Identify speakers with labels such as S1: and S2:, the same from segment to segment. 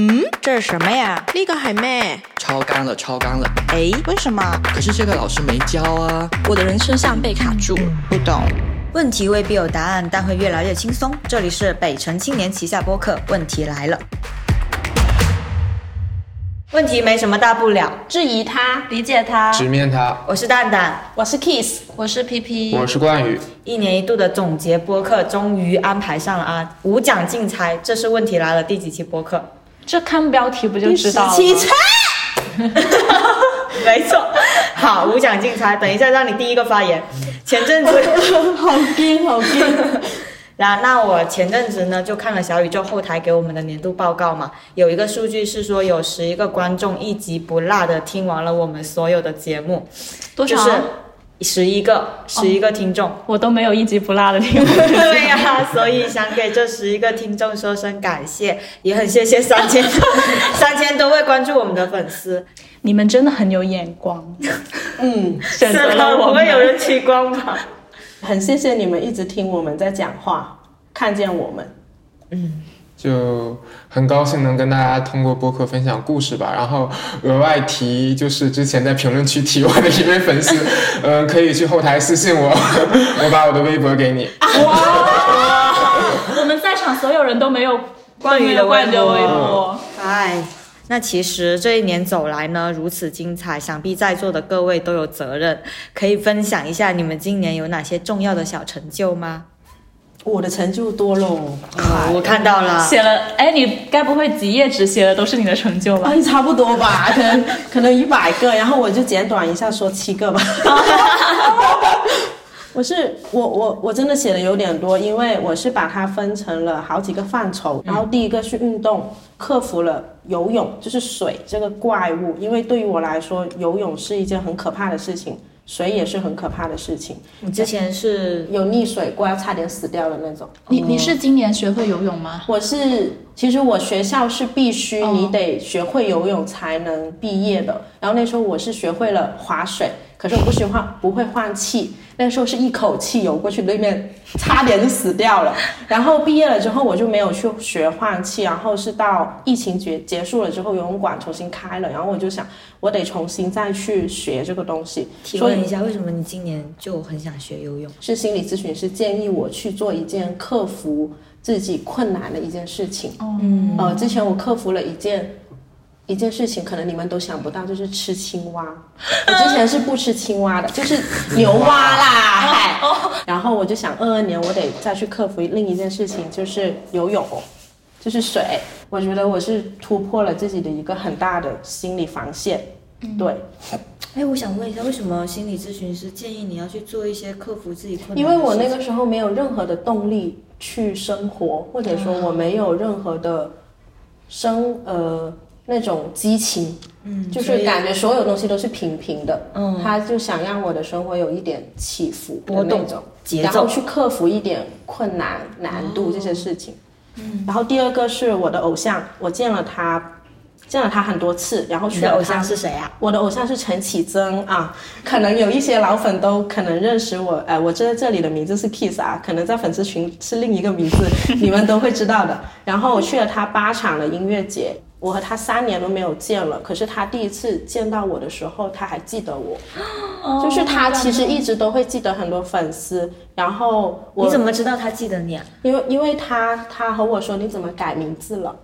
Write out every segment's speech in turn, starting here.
S1: 嗯，这是什么呀？
S2: 呢個係咩？
S3: 超纲了，超纲了。
S1: 哎，为什么？
S3: 可是这个老师没教啊。
S2: 我的人生像被卡住。
S1: 不懂。
S4: 问题未必有答案，但会越来越轻松。这里是北城青年旗下播客，问题来了。问题没什么大不了，
S2: 质疑他，
S5: 理解他。
S6: 直面它。
S4: 我是蛋蛋，
S2: 我是 Kiss，
S5: 我是 PP，
S6: 我是冠宇。
S4: 一年一度的总结播客终于安排上了啊！无奖竞猜，这是问题来了第几期播客？
S5: 这看标题不就知道了吗？
S4: 七猜，没错。好，无奖竞猜，等一下让你第一个发言。前阵子
S2: 好惊好惊。
S4: 然后，那我前阵子呢就看了小宇宙后台给我们的年度报告嘛，有一个数据是说有十一个观众一集不落的听完了我们所有的节目，
S5: 多少？
S4: 就是十一个，十一个听众。
S5: 我都没有一集不落的听过。
S4: 对呀、所以想给这十一个听众说声感谢，也很谢谢三千 三千多位关注我们的粉丝。
S5: 你们真的很有眼光，
S2: 嗯，
S5: 选择
S4: 是吗？
S5: 了我们。
S4: 不会有人取光吧？
S2: 很谢谢你们一直听我们在讲话，看见我们。
S6: 就很高兴能跟大家通过播客分享故事吧。然后额外提，就是之前在评论区提问的一位粉丝，嗯、可以去后台私信我，我把我的微博给你。
S5: 哇我们在场所有人都没有
S4: 关于的
S5: 关于的微博。
S4: 哎，那其实这一年走来呢，如此精彩，想必在座的各位都有责任，可以分享一下你们今年有哪些重要的小成就吗？
S2: 我的成就多喽，
S4: 啊，我看到了，
S5: 写了，哎，你该不会几页纸写的都是你的成就吧？
S2: 哎，差不多吧，可能可能一百个，然后我就简短一下说七个吧。我是我我我真的写的有点多，因为我是把它分成了好几个范畴，然后第一个是运动，克服了游泳，就是水这个怪物，因为对于我来说，游泳是一件很可怕的事情，水也是很可怕的事情，
S4: 你之前是
S2: 有溺水过，要差点死掉的那种。
S5: 你你是今年学会游泳吗？
S2: 我是，其实我学校是必须
S5: 哦
S2: 你得学会游泳才能毕业的。然后那时候我是学会了划水，可是我不学换不会换气，那时候是一口气游过去对面，差点就死掉了。然后毕业了之后我就没有去学换气，然后是到疫情结结束了之后，游泳馆重新开了，然后我就想我得重新再去学这个东西。
S4: 提问一下，为什么你今年就很想学游泳？
S2: 是心理咨询师建议我去做一件克服自己困难的一件事情。
S4: 嗯，
S2: 呃，之前我克服了一件一件事情，可能你们都想不到，就是吃青蛙。我之前是不吃青蛙的，就是牛蛙啦，嗨。然后我就想，二二年我得再去克服另一件事情，就是游泳，就是水。我觉得我是突破了自己的一个很大的心理防线。对，
S4: 哎，我想问一下，为什么心理咨询师建议你要去做一些克服自己困难
S2: 因？为我那个时候没有任何的动力去生活，或者说我没有任何的生呃那种激情，
S4: 嗯，
S2: 就是感觉所有东西都是平平的。
S4: 嗯
S2: 他就想让我的生活有一点起伏
S4: 波动节奏
S2: 然后。去克服一点困难难度这些事情。嗯，然后第二个是我的偶像，我见了他，见了他很多次，然后
S4: 你的偶
S2: 去了他
S4: 像是谁啊？
S2: 我的偶像是陈绮贞啊，可能有一些老粉都可能认识我，呃，我在这里的名字是 Kiss 啊，可能在粉丝群是另一个名字，你们都会知道的。然后我去了他八场的音乐节，我和他三年都没有见了，可是他第一次见到我的时候，他还记得我，就是他其实一直都会记得很多粉丝，然后我
S4: 你怎么知道他记得你啊？
S2: 因为因为他他和我说你怎么改名字了。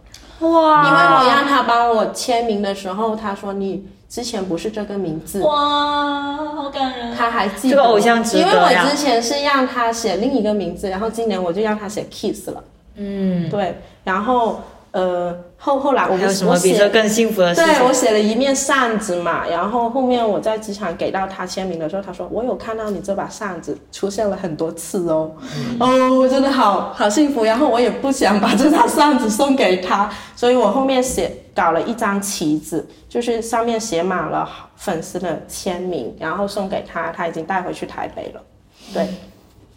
S4: 哇
S2: 因为我让他帮我签名的时候，他说你之前不是这个名字，
S5: 哇，好感人。
S2: 他还记得
S4: 这个偶像值得
S2: 因为我之前是让他写另一个名字，然后今年我就让他写 Kiss 了，
S4: 嗯，
S2: 对，然后呃后后来我
S4: 还有
S2: 不我
S4: 什么比这
S2: 写。
S4: 更幸福的事情？
S2: 对我写了一面扇子嘛，然后后面我在机场给到他签名的时候，他说我有看到你这把扇子出现了很多次哦，哦，我真的好好幸福。然后我也不想把这把扇子送给他，所以我后面写搞了一张旗子，就是上面写满了粉丝的签名，然后送给他，他已经带回去台北了。对，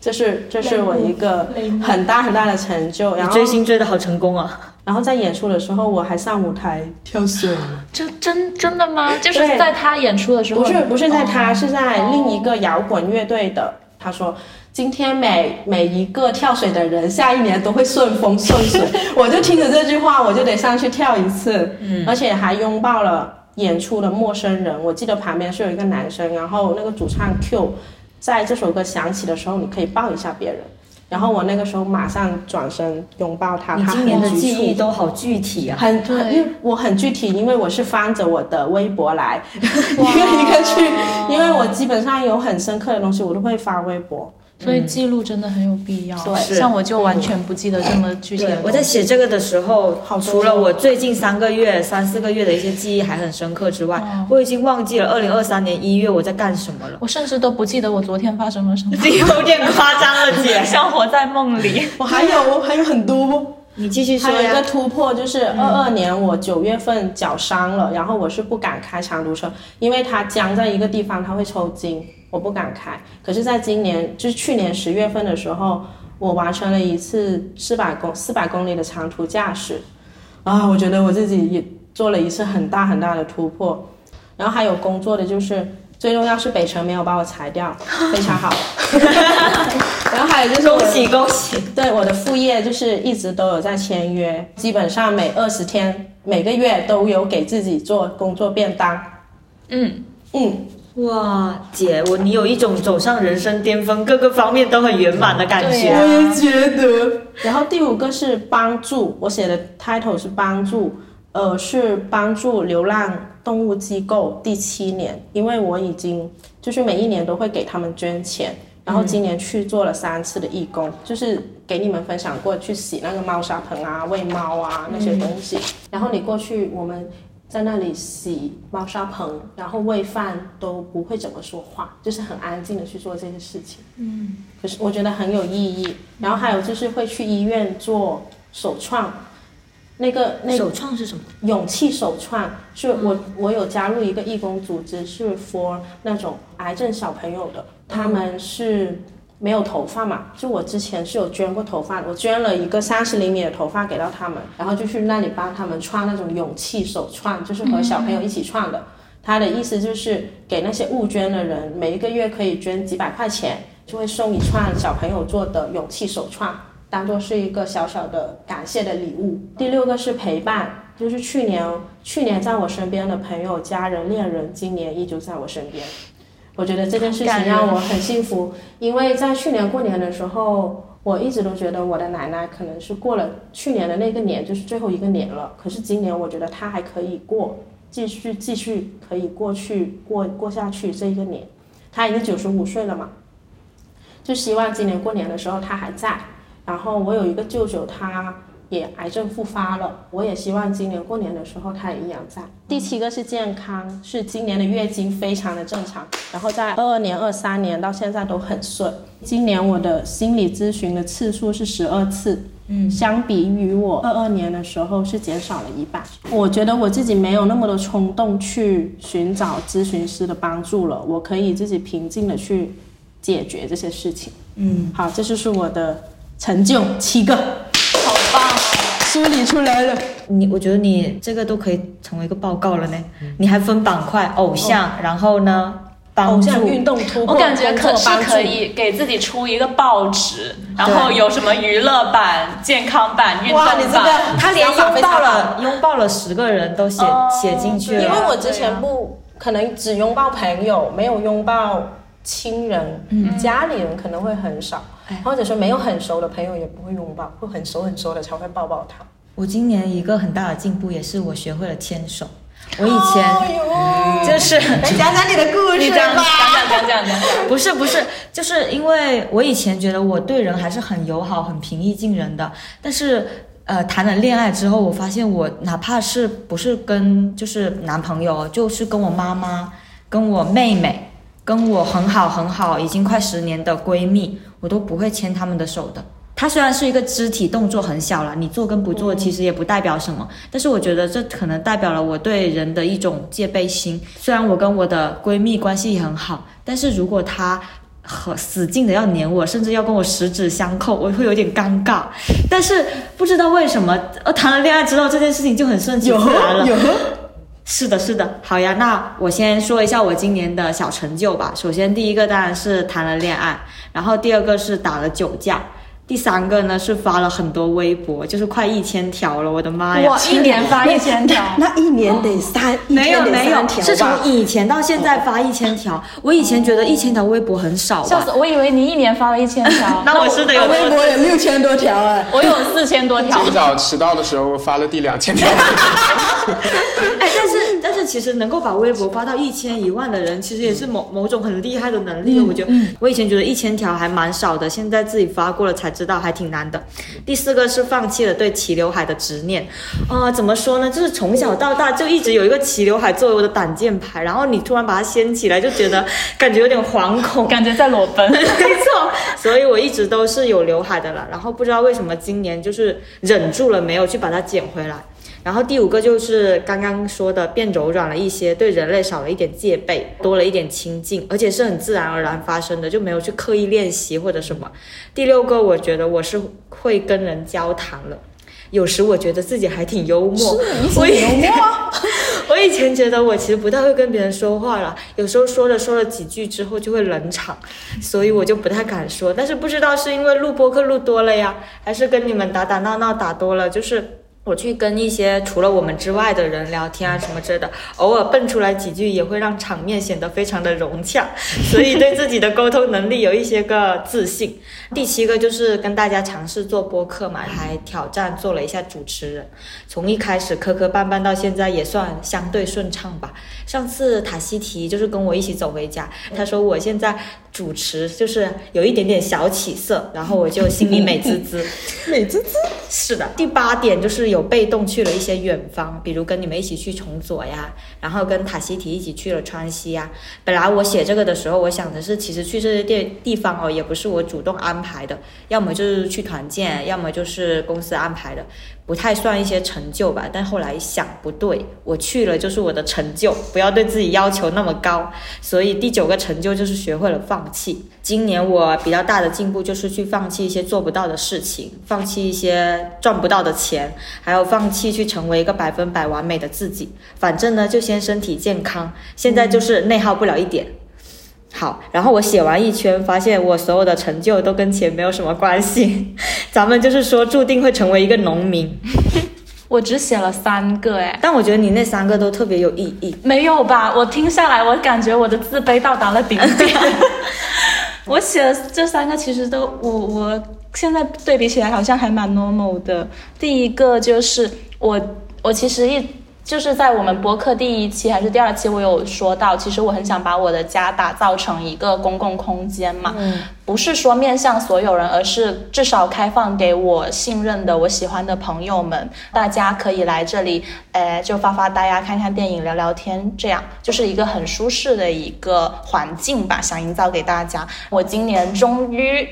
S2: 这是这是我一个很大很大的成就。然后
S4: 追星追的好成功啊！
S2: 然后在演出的时候，我还上舞台跳水。
S5: 这真真的吗？就是在他演出的时候，
S2: 不是不是在他，
S5: 哦
S2: 是在另一个摇滚乐队的。他说今天每每一个跳水的人，下一年都会顺风顺水。我就听着这句话，我就得上去跳一次，嗯，而且还拥抱了演出的陌生人。我记得旁边是有一个男生，然后那个主唱 Q，在这首歌响起的时候，你可以抱一下别人。然后我那个时候马上转身拥抱他，他
S4: 你今年的
S2: 很
S4: 记忆都好具体啊。
S2: 很对，因为我很具体，因为我是翻着我的微博来，一个一个去，因为我基本上有很深刻的东西，我都会发微博。
S5: 所以记录真的很有必要。
S2: 对
S5: 像我就完全不记得这么具体
S4: 我在写这个的时候
S2: 好，
S4: 除了我最近三个月、三四个月的一些记忆还很深刻之外，我已经忘记了二零二三年一月我在干什么了。
S5: 我甚至都不记得我昨天发生了什么，
S4: 有点夸张了，姐。
S5: 像活在梦里。
S2: 我还有还有很多。
S4: 你继续说
S2: 还有一个。突破，就是二二年我九月份脚伤了，然后我是不敢开长途车，因为它僵在一个地方，它会抽筋，我不敢开。可是，在今年，就是去年十月份的时候，我完成了一次四百公四百公里的长途驾驶，啊，我觉得我自己也做了一次很大很大的突破。然后还有工作的就是。最重要是北辰没有把我裁掉，非常好。然后还有就是
S4: 恭喜恭喜！
S2: 对我的副业就是一直都有在签约，基本上每二十天、每个月都有给自己做工作便当。
S5: 嗯，
S2: 嗯，
S4: 哇，姐，我你有一种走上人生巅峰，各个方面都很圆满的感觉。
S5: 我
S2: 也觉得。然后第五个是帮助，我写的 title 是帮助，呃，是帮助流浪动物机构第七年，因为我已经就是每一年都会给他们捐钱。然后今年去做了三次的义工，就是给你们分享过去洗那个猫砂盆啊、喂猫啊那些东西。然后你过去，我们在那里洗猫砂盆，然后喂饭都不会怎么说话，就是很安静的去做这些事情。嗯，可是我觉得很有意义。然后还有就是会去医院做手创，那个那
S4: 首创是什么？
S2: 勇气手创是我我有加入一个义工组织，是 for 那种癌症小朋友的，他们是没有头发嘛，就我之前是有捐过头发的，我捐了一个三十厘米的头发给到他们，然后就去那里帮他们创那种勇气手创，就是和小朋友一起创的。他的意思就是给那些误捐的人，每一个月可以捐几百块钱，就会送一串小朋友做的勇气手创，当做是一个小小的感谢的礼物。第六个是陪伴，就是去年去年在我身边的朋友、家人、恋人，今年依旧在我身边。我觉得这件事情让我很幸福，因为在去年过年的时候，我一直都觉得我的奶奶可能是过了去年的那个年，就是最后一个年了。可是今年我觉得她还可以过，继续继续可以过去过过下去这一个年。她已经九十五岁了嘛，就希望今年过年的时候她还在。然后我有一个舅舅，他也癌症复发了，我也希望今年过年的时候他也一样在。第七个是健康，是今年的月经非常的正常，然后在二二年、二三年到现在都很顺。今年我的心理咨询的次数是十二次，嗯，相比于我二二年的时候是减少了一半。我觉得我自己没有那么多冲动去寻找咨询师的帮助了，我可以自己平静的去解决这些事情。
S4: 嗯，
S2: 好，这就是我的成就七个。梳理出来了。
S4: 你我觉得你这个都可以成为一个报告了呢。你还分板块，偶像，然后呢，帮助
S2: 偶像运动突破，
S5: 我感觉可是可以给自己出一个报纸，然后有什么娱乐版、健康版、运动
S2: 哇，你这
S5: 版。
S2: 个
S4: 他连拥抱了拥抱了十个人都写、
S5: 哦
S4: 写进去了
S2: 因为。我之前不可能只拥抱朋友，没有拥抱亲人，嗯家里人可能会很少，或者说没有很熟的朋友也不会拥抱，会很熟很熟的才会抱抱他。
S4: 我今年一个很大的进步也是我学会了牵手。我以前就是
S2: 讲讲你的故
S4: 你讲
S5: 讲讲讲讲讲讲。
S4: 不是不是，就是因为我以前觉得我对人还是很友好、很平易近人的，但是呃，谈了恋爱之后，我发现我哪怕是不是跟就是男朋友，就是跟我妈妈、跟我妹妹、跟我很好很好，已经快十年的闺蜜，我都不会牵她们的手的。它虽然是一个肢体动作很小了，你做跟不做其实也不代表什么，但是我觉得这可能代表了我对人的一种戒备心。虽然我跟我的闺蜜关系很好，但是如果她和死劲的要黏我，甚至要跟我十指相扣，我会有点尴尬。但是不知道为什么，呃，谈了恋爱之后，这件事情就很顺其自然了。是的，是的，好呀。那我先说一下我今年的小成就吧。首先，第一个当然是谈了恋爱，然后第二个是打了酒架，第三个呢是发了很多微博，就是快一千条了，我的妈呀！
S5: 哇，一年发一千条，
S2: 那一年得三，一
S4: 没有没有是从以前到现在发一千条。我以前觉得一千条微博很少吧
S5: 笑死！，我以为你一年发了一千条，
S4: 那我是得有
S2: 微博有六千多条哎。
S5: 我有四千多条
S6: 今。早迟到的时候发了第两千条，
S4: 哎，但是但是其实能够把微博发到一千一万的人，其实也是某某种很厉害的能力。我觉得，我以前觉得一千条还蛮少的，现在自己发过了才知道还挺难的。第四个是放弃了对齐刘海的执念，呃，怎么说呢？就是从小到大就一直有一个齐刘海作为我的挡箭牌，然后你突然把它掀起来，就觉得感觉有点惶恐。
S5: 感觉在裸奔，
S4: 没错，所以我一直都是有刘海的了。然后不知道为什么今年就是忍住了，没有去把它剪回来。然后第五个就是刚刚说的变柔软了一些，对人类少了一点戒备，多了一点亲近，而且是很自然而然发生的，就没有去刻意练习或者什么。第六个，我觉得我是会跟人交谈了。有时我觉得自己还挺幽默，我以 我以前觉得我其实不太会跟别人说话了，有时候说着说了几句之后就会冷场，所以我就不太敢说。但是不知道是因为录播课录多了呀，还是跟你们打打闹闹打多了，就是。我去跟一些除了我们之外的人聊天啊什么之类的，偶尔蹦出来几句也会让场面显得非常的融洽，所以对自己的沟通能力有一些个自信。第七个就是跟大家尝试做播客嘛，还挑战做了一下主持人，从一开始磕磕绊绊到现在也算相对顺畅吧。上次塔西提就是跟我一起走回家，他说我现在主持就是有一点点小起色，然后我就心里美滋滋。
S2: 美滋滋。
S4: 是的，第八点就是有被动去了一些远方，比如跟你们一起去崇左呀，然后跟塔西提一起去了川西呀。本来我写这个的时候，我想的是，其实去这些地地方哦，也不是我主动安排的，要么就是去团建，要么就是公司安排的，不太算一些成就吧。但后来想不对，我去了就是我的成就，不要对自己要求那么高。所以第九个成就就是学会了放弃。今年我比较大的进步就是去放弃一些做不到的事情，放弃一些赚不到的钱，还有放弃去成为一个百分百完美的自己。反正呢，就先身体健康，现在就是内耗不了一点。好，然后我写完一圈，发现我所有的成就都跟钱没有什么关系。咱们就是说，注定会成为一个农民。
S5: 我只写了三个哎。
S4: 但我觉得你那三个都特别有意义。
S5: 没有吧？我听下来，我感觉我的自卑到达了顶点。我写的这三个其实都，我我现在对比起来好像还蛮 normal 的。第一个就是我，我其实一就是在我们播客第一期还是第二期，我有说到，其实我很想把我的家打造成一个公共空间嘛，
S4: 嗯
S5: 不是说面向所有人，而是至少开放给我信任的、我喜欢的朋友们，大家可以来这里，呃，就发发呆啊，看看电影、聊聊天，这样就是一个很舒适的一个环境吧，想营造给大家。我今年终于。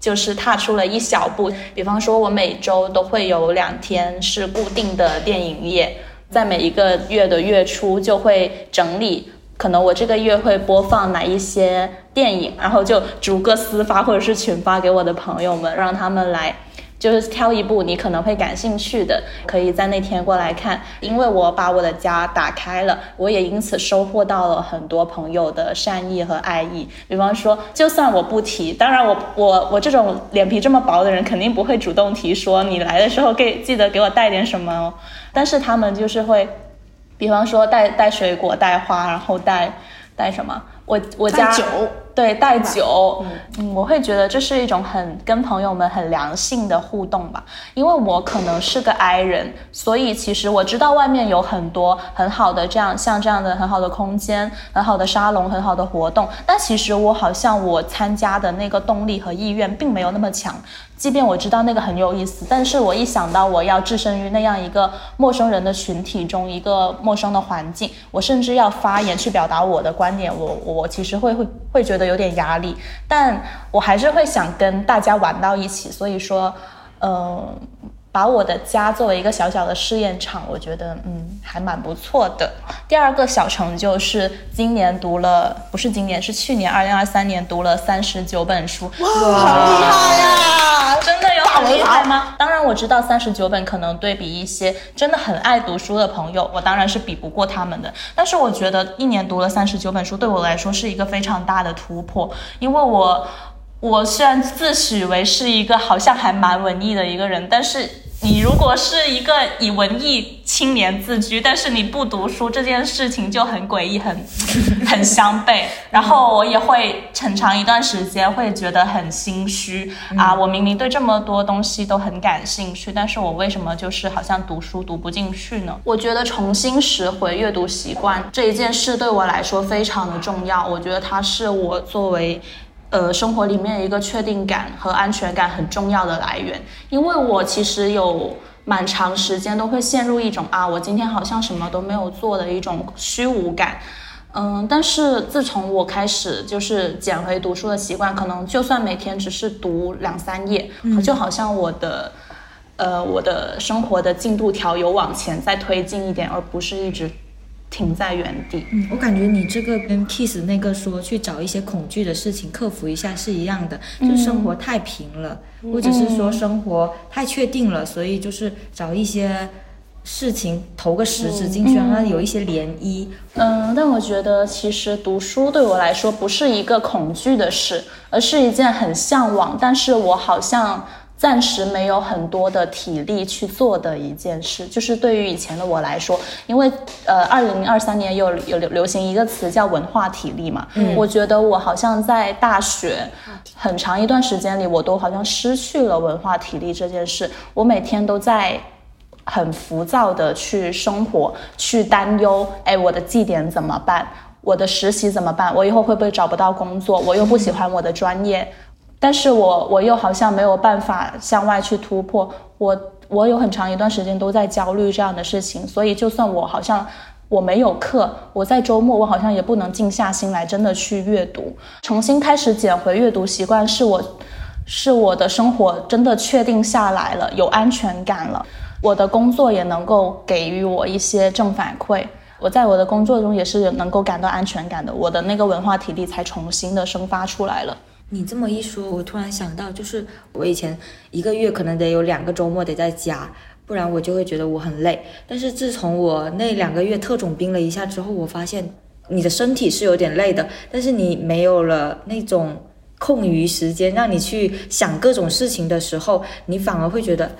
S5: 就是踏出了一小步，比方说，我每周都会有两天是固定的电影夜，在每一个月的月初就会整理，可能我这个月会播放哪一些电影，然后就逐个私发或者是群发给我的朋友们，让他们来。就是挑一部你可能会感兴趣的，可以在那天过来看。因为我把我的家打开了，我也因此收获到了很多朋友的善意和爱意。比方说，就算我不提，当然我我我这种脸皮这么薄的人，肯定不会主动提说你来的时候给记得给我带点什么哦。但是他们就是会，比方说带带水果、带花，然后带带什么？我我家
S2: 酒
S5: 对带酒，嗯，我会觉得这是一种很跟朋友们很良性的互动吧。因为我可能是个 I 人，所以其实我知道外面有很多很好的这样像这样的很好的空间、很好的沙龙、很好的活动，但其实我好像我参加的那个动力和意愿并没有那么强。即便我知道那个很有意思，但是我一想到我要置身于那样一个陌生人的群体中，一个陌生的环境，我甚至要发言去表达我的观点，我我其实会会会觉得有点压力，但我还是会想跟大家玩到一起，所以说，嗯、把我的家作为一个小小的试验场，我觉得嗯还蛮不错的。第二个小成就是今年读了，不是今年，是去年二零二三年读了三十九本书，哇
S2: 好厉害呀！
S5: 真的有
S2: 打
S5: 很厉害吗？当然我知道三十九本可能对比一些真的很爱读书的朋友，我当然是比不过他们的。但是我觉得一年读了三十九本书，对我来说是一个非常大的突破，因为我我虽然自诩为是一个好像还蛮文艺的一个人，但是。你如果是一个以文艺青年自居，但是你不读书这件事情就很诡异，很 很相悖。然后我也会很长一段时间会觉得很心虚啊，我明明对这么多东西都很感兴趣，但是我为什么就是好像读书读不进去呢？我觉得重新拾回阅读习惯这一件事对我来说非常的重要，我觉得它是我作为。呃，生活里面一个确定感和安全感很重要的来源，因为我其实有蛮长时间都会陷入一种啊，我今天好像什么都没有做的一种虚无感。嗯，但是自从我开始就是捡回读书的习惯，可能就算每天只是读两三页，就好像我的呃我的生活的进度条有往前再推进一点，而不是一直。停在原地。
S4: 嗯，我感觉你这个跟 Kiss 那个说去找一些恐惧的事情克服一下是一样的，就生活太平了，或者是说生活太确定了，所以就是找一些事情投个石子进去，让它有一些涟漪。
S5: 嗯，但我觉得其实读书对我来说不是一个恐惧的事，而是一件很向往，但是我好像。暂时没有很多的体力去做的一件事，就是对于以前的我来说，因为呃，二零二三年有有流流行一个词叫文化体力嘛，嗯，我觉得我好像在大学很长一段时间里，我都好像失去了文化体力这件事，我每天都在很浮躁的去生活，去担忧，哎，我的绩点怎么办？我的实习怎么办？我以后会不会找不到工作？我又不喜欢我的专业。但是我我又好像没有办法向外去突破，我我有很长一段时间都在焦虑这样的事情，所以就算我好像我没有课，我在周末我好像也不能静下心来真的去阅读，重新开始捡回阅读习惯，是我是我的生活真的确定下来了，有安全感了，我的工作也能够给予我一些正反馈，我在我的工作中也是能够感到安全感的，我的那个文化体力才重新的生发出来了。
S4: 你这么一说，我突然想到，就是我以前一个月可能得有两个周末得在家，不然我就会觉得我很累。但是自从我那两个月特种兵了一下之后，我发现你的身体是有点累的，但是你没有了那种空余时间让你去想各种事情的时候，你反而会觉得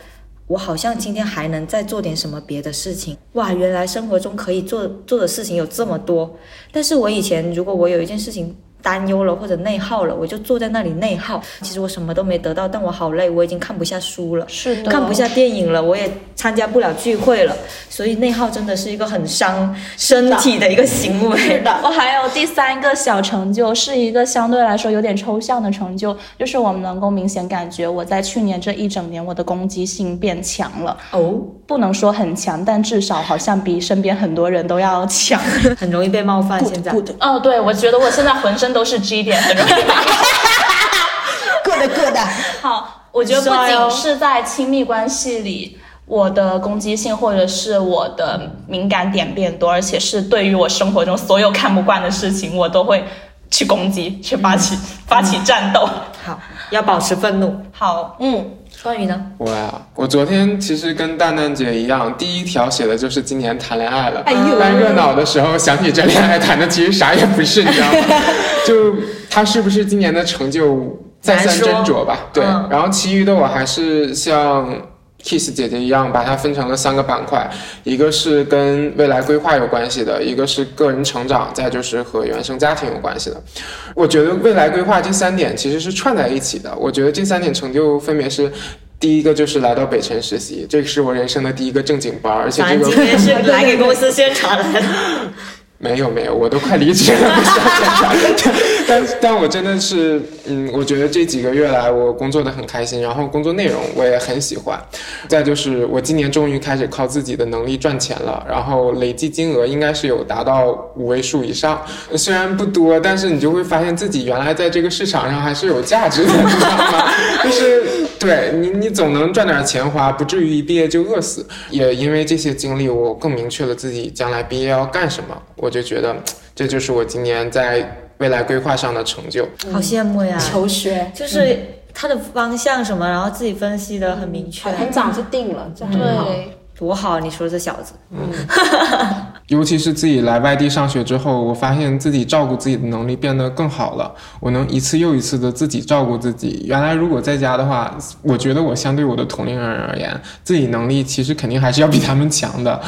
S4: 我好像今天还能再做点什么别的事情。哇，原来生活中可以做做的事情有这么多。但是我以前如果我有一件事情。担忧了或者内耗了，我就坐在那里内耗。其实我什么都没得到，但我好累，我已经看不下书了，
S5: 是的，
S4: 看不下电影了，我也参加不了聚会了。所以内耗真的是一个很伤身体的一个行为。
S5: 是的，我还有第三个小成就，是一个相对来说有点抽象的成就，就是我们能够明显感觉我在去年这一整年，我的攻击性变强了。哦，不能说很强，但至少好像比身边很多人都要强，
S4: 很容易被冒犯。现在，
S5: 哦，对，我觉得我现在浑身。都是 G 点，很容易。
S1: 各的各的。
S5: 好，我觉得不仅是在亲密关系里，我的攻击性或者是我的敏感点变多，而且是对于我生活中所有看不惯的事情，我都会去攻击，去发起发起战斗。
S4: 好，要保持愤怒。
S5: 好，嗯。关于呢？
S6: 我呀，我昨天其实跟蛋蛋姐一样，第一条写的就是今年谈恋爱了。哎呦！但热闹的时候想起这恋爱谈的其实啥也不是，你知道吗？就他是不是今年的成就再三斟酌吧？对。然后其余的我还是像 Kiss 姐姐一样，把它分成了三个板块，一个是跟未来规划有关系的，一个是个人成长，再就是和原生家庭有关系的。我觉得未来规划这三点其实是串在一起的。我觉得这三点成就分别是。第一个就是来到北辰实习，这是我人生的第一个正经班，而且这个
S4: 今天是来给公司宣传来的。
S6: 没有没有，我都快离职了，不宣传。但但我真的是，嗯，我觉得这几个月来我工作的很开心，然后工作内容我也很喜欢。再就是我今年终于开始靠自己的能力赚钱了，然后累计金额应该是有达到五位数以上，虽然不多，但是你就会发现自己原来在这个市场上还是有价值的，知道吗？就是对你你总能赚点钱花，不至于一毕业就饿死。也因为这些经历，我更明确了自己将来毕业要干什么。我。我就觉得，这就是我今年在未来规划上的成就。
S4: 好羡慕呀！
S1: 求学
S4: 就是他的方向什么，然后自己分析的很明确，
S2: 很早就定了，这很好。
S5: 对，
S4: 多好！你说这小子，
S6: 尤其是自己来外地上学之后，我发现自己照顾自己的能力变得更好了。我能一次又一次的自己照顾自己。原来如果在家的话，我觉得我相对我的同龄人而言，自己能力其实肯定还是要比他们强的。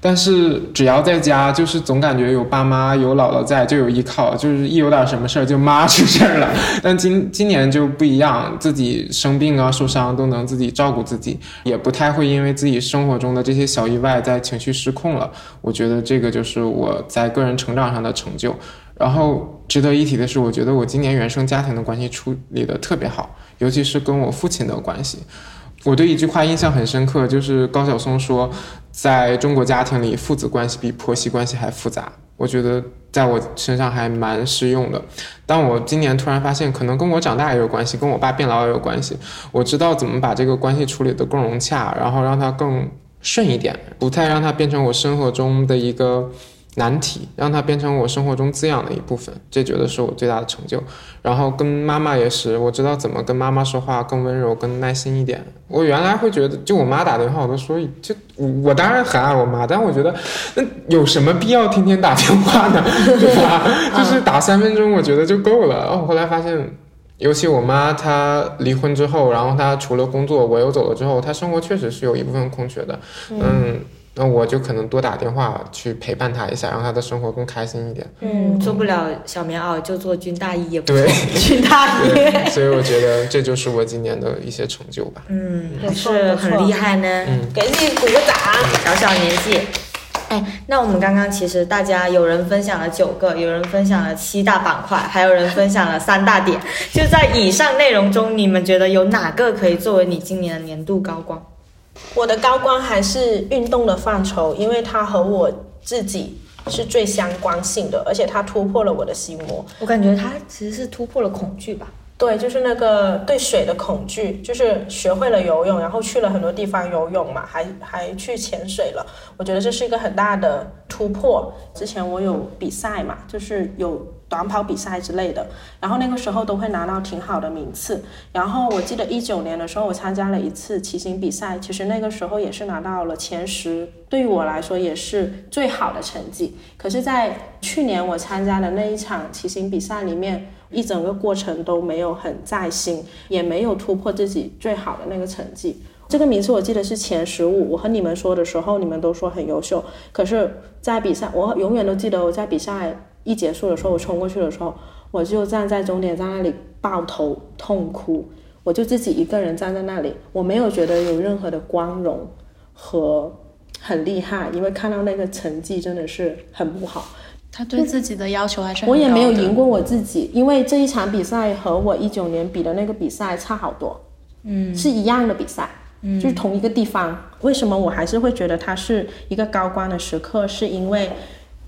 S6: 但是只要在家，就是总感觉有爸妈、有姥姥在，就有依靠，就是一有点什么事儿就妈出事儿了。但今今年就不一样，自己生病啊、受伤都能自己照顾自己，也不太会因为自己生活中的这些小意外在情绪失控了。我觉得这个就是我在个人成长上的成就。然后值得一提的是，我觉得我今年原生家庭的关系处理的特别好，尤其是跟我父亲的关系。我对一句话印象很深刻，就是高晓松说，在中国家庭里，父子关系比婆媳关系还复杂。我觉得在我身上还蛮适用的。但我今年突然发现，可能跟我长大也有关系，跟我爸变老也有关系。我知道怎么把这个关系处理得更融洽，然后让它更顺一点，不太让它变成我生活中的一个难题，让它变成我生活中滋养的一部分。这觉得是我最大的成就。然后跟妈妈也是，我知道怎么跟妈妈说话更温柔、更耐心一点。我原来会觉得，就我妈打电话，我都说，就我当然很爱我妈，但我觉得那有什么必要天天打电话呢？对吧？就是打三分钟，我觉得就够了。然后后来发现，尤其我妈她离婚之后，然后她除了工作，我又走了之后，她生活确实是有一部分空缺的。嗯。那我就可能多打电话去陪伴他一下，让他的生活更开心一点。
S4: 嗯，做不了小棉袄就做军大衣也不错。
S6: 对，
S2: 军大衣。
S6: 所以我觉得这就是我今年的一些成就吧。
S4: 嗯，也是很厉害呢。
S6: 嗯，
S2: 给自己鼓个掌。
S4: 小小年纪，哎，那我们刚刚其实大家有人分享了九个，有人分享了七大板块，还有人分享了三大点。就在以上内容中，你们觉得有哪个可以作为你今年的年度高光？
S2: 我的高光还是运动的范畴，因为它和我自己是最相关性的，而且它突破了我的心魔。
S4: 我感觉它其实是突破了恐惧吧。
S2: 对，就是那个对水的恐惧，就是学会了游泳，然后去了很多地方游泳嘛，还还去潜水了。我觉得这是一个很大的突破。之前我有比赛嘛，就是有短跑比赛之类的，然后那个时候都会拿到挺好的名次。然后我记得一九年的时候，我参加了一次骑行比赛，其实那个时候也是拿到了前十，对于我来说也是最好的成绩。可是，在去年我参加的那一场骑行比赛里面，一整个过程都没有很在心，也没有突破自己最好的那个成绩。这个名次我记得是前十五，我和你们说的时候，你们都说很优秀。可是，在比赛，我永远都记得我在比赛一结束的时候，我冲过去的时候，我就站在终点站那里抱头痛哭，我就自己一个人站在那里，我没有觉得有任何的光荣和很厉害，因为看到那个成绩真的是很不好。
S5: 他对自己的要求还是很
S2: 我也没有赢过我自己，因为这一场比赛和我一九年比的那个比赛差好多，嗯，是一样的比赛，嗯，就是同一个地方。为什么我还是会觉得它是一个高光的时刻？是因为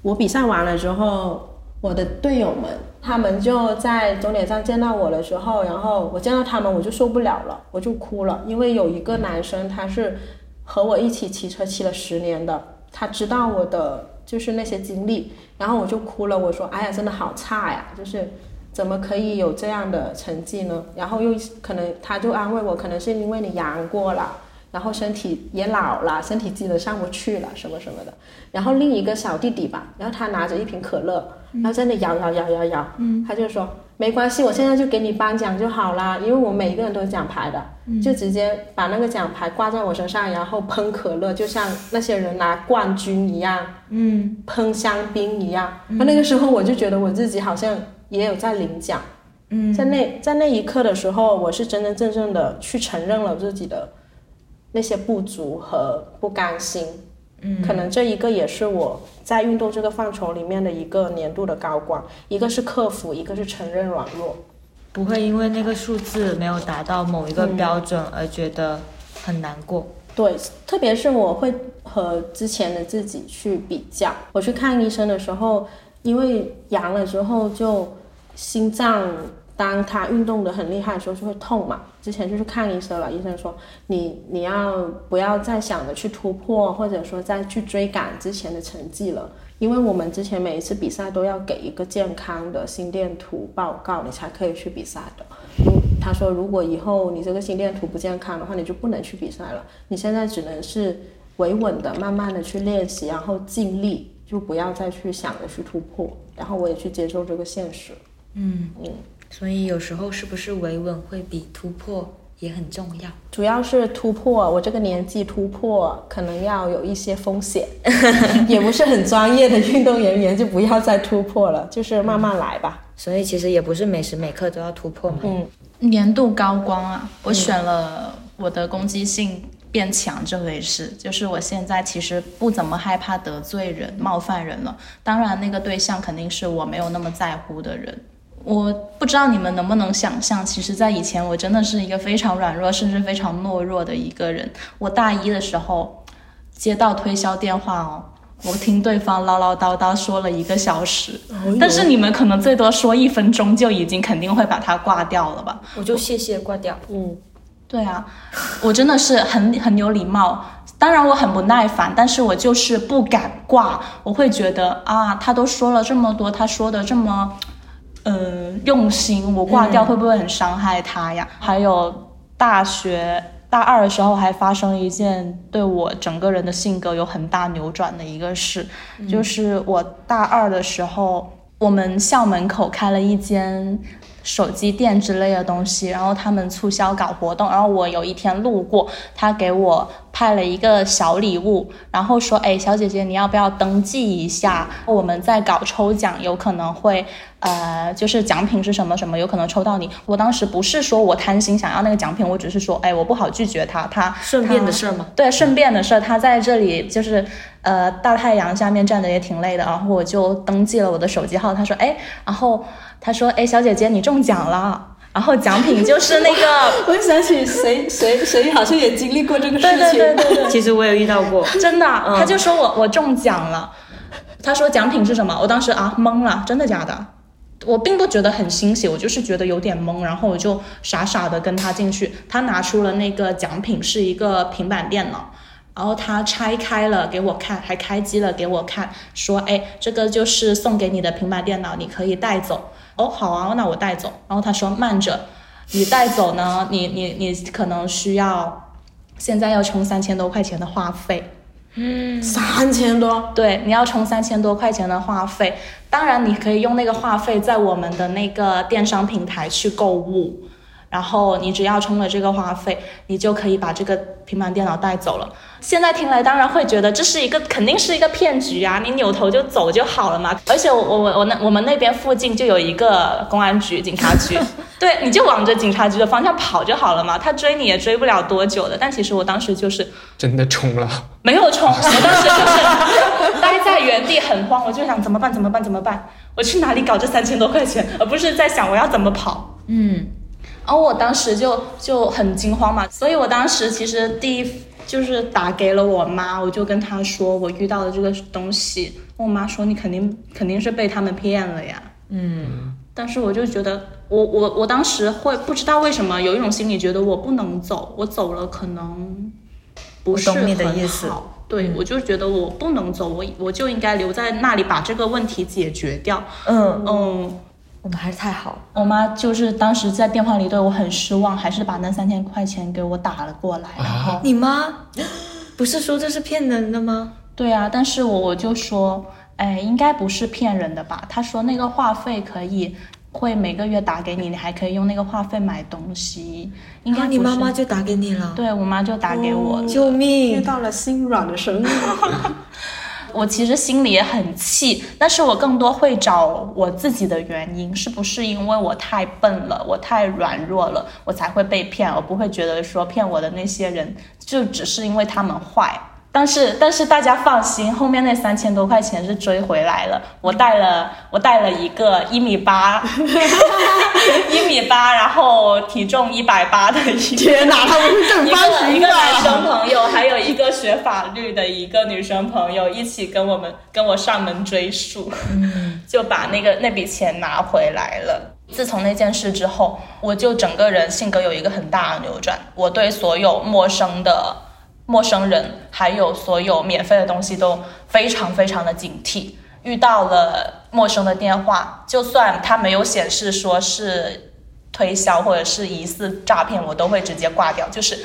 S2: 我比赛完了之后，我的队友们他们就在终点站见到我的时候，然后我见到他们我就受不了了，我就哭了，因为有一个男生他是和我一起骑车骑了十年的，他知道我的就是那些经历，然后我就哭了，我说：“哎呀，真的好差呀，就是怎么可以有这样的成绩呢？”然后又可能他就安慰我，可能是因为你阳过了，然后身体也老了，身体机能上不去了，什么什么的。然后另一个小弟弟吧，然后他拿着一瓶可乐，然后在那摇摇摇摇摇，嗯，他就说没关系，我现在就给你颁奖就好啦，因为我每一个人都有奖牌的，就直接把那个奖牌挂在我身上，然后喷可乐，就像那些人拿冠军一样，
S4: 嗯，
S2: 喷香槟一样。那、那个时候我就觉得我自己好像也有在领奖，
S4: 嗯，
S2: 在那在那一刻的时候，我是真真正正的去承认了自己的那些不足和不甘心。嗯，可能这一个也是我在运动这个范畴里面的一个年度的高光，一个是克服，一个是承认软弱。
S4: 不会因为那个数字没有达到某一个标准而觉得很难过。
S2: 对，特别是我会和之前的自己去比较。我去看医生的时候，因为阳了之后就心脏，当他运动的很厉害的时候就会痛嘛。之前就去看医生了，医生说你你要不要再想着去突破，或者说再去追赶之前的成绩了？因为我们之前每一次比赛都要给一个健康的心电图报告，你才可以去比赛的。嗯，他说如果以后你这个心电图不健康的话，你就不能去比赛了。你现在只能是维稳的、慢慢的去练习，然后尽力，就不要再去想着去突破。然后我也去接受这个现实。
S4: 嗯嗯，所以有时候是不是维稳会比突破也很重要？
S2: 主要是突破，我这个年纪突破可能要有一些风险，也不是很专业的运动人员就不要再突破了，就是慢慢来吧。
S4: 所以其实也不是每时每刻都要突破嘛。
S2: 嗯，
S5: 年度高光啊，我选了我的攻击性变强这回事，就是我现在其实不怎么害怕得罪人、冒犯人了。当然，那个对象肯定是我没有那么在乎的人。我不知道你们能不能想象，其实，在以前我真的是一个非常软弱，甚至非常懦弱的一个人。我大一的时候接到推销电话哦，我听对方唠唠叨叨说了一个小时，但是你们可能最多说一分钟就已经肯定会把它挂掉了吧？
S4: 我就谢谢挂掉。
S2: 嗯，
S5: 对啊，我真的是很 很有礼貌，当然我很不耐烦，但是我就是不敢挂，我会觉得啊，他都说了这么多，他说的这么，呃，用心，我挂掉会不会很伤害他呀？还有大学大二的时候，还发生一件对我整个人的性格有很大扭转的一个事，就是我大二的时候，我们校门口开了一间。手机店之类的东西，然后他们促销搞活动，然后我有一天路过，他给我派了一个小礼物，然后说：“哎，小姐姐，你要不要登记一下？我们在搞抽奖，有可能会，呃，就是奖品是什么什么，有可能抽到你。”我当时不是说我贪心想要那个奖品，我只是说：“哎，我不好拒绝他，他
S4: 顺便的事儿吗？
S5: 对，顺便的事儿，他在这里就是 呃大太阳下面站着也挺累的，然后我就登记了我的手机号。他说：“哎，然后。”他说：“哎，小姐姐，你中奖了，然后奖品就是那个
S2: 我就想起谁谁谁好像也经历过这个事情。
S5: 对对对对对，
S4: 其实我有遇到过，
S5: 真的。他就说我我中奖了，他说奖品是什么？我当时啊懵了，真的假的？我并不觉得很欣喜，我就是觉得有点懵，然后我就傻傻的跟他进去。他拿出了那个奖品是一个平板电脑，然后他拆开了给我看，还开机了给我看，说：哎，这个就是送给你的平板电脑，你可以带走。”哦，好啊，那我带走。然后他说慢着，你带走呢，你你你可能需要现在要充三千多块钱的话费。
S2: 嗯，三千多？
S5: 对，你要充三千多块钱的话费。当然，你可以用那个话费在我们的那个电商平台去购物。然后你只要充了这个话费，你就可以把这个平板电脑带走了。现在听来当然会觉得这是一个肯定是一个骗局啊！你扭头就走就好了嘛。而且我我我那我们那边附近就有一个公安局警察局，对，你就往着警察局的方向跑就好了嘛。他追你也追不了多久的。但其实我当时就是
S6: 真的冲了，
S5: 没有冲，我当时就是待在原地很慌，我就想怎么办怎么办怎么办？我去哪里搞这三千多块钱？而不是在想我要怎么跑。
S4: 嗯。
S5: 然后我当时就就很惊慌嘛，所以我当时其实第一就是打给了我妈，我就跟她说我遇到的这个东西。我妈说你肯定肯定是被他们骗了呀。
S4: 嗯，
S5: 但是我就觉得我我我当时会不知道为什么有一种心理觉得我不能走，我走了可能不是很好。对，我就觉得我不能走，我我就应该留在那里把这个问题解决掉。
S4: 嗯
S5: 嗯。
S4: 我们还是太好，
S5: 我妈就是当时在电话里对我很失望，还是把那三千块钱给我打了过来。然后
S4: 你妈 不是说这是骗人的吗？
S5: 对啊，但是我我就说，哎，应该不是骗人的吧？他说那个话费可以会每个月打给你，你还可以用那个话费买东西。应该
S4: 你妈妈就打给你了？
S5: 对我妈就打给我，
S4: 救命！
S2: 遇到了心软的神。
S5: 我其实心里也很气，但是我更多会找我自己的原因，是不是因为我太笨了，我太软弱了，我才会被骗？我不会觉得说骗我的那些人就只是因为他们坏。但是，但是大家放心，后面那三千多块钱是追回来了。我带了，我带了一个一米八，一米八，然后体重一百八的一
S2: 天哪，他们是正方形
S5: 一个男生朋友，还有一个学法律的一个女生朋友，一起跟我们跟我上门追诉，就把那个那笔钱拿回来了。自从那件事之后，我就整个人性格有一个很大的扭转，我对所有陌生的。陌生人还有所有免费的东西都非常非常的警惕。遇到了陌生的电话，就算他没有显示说是推销或者是疑似诈骗，我都会直接挂掉，就是。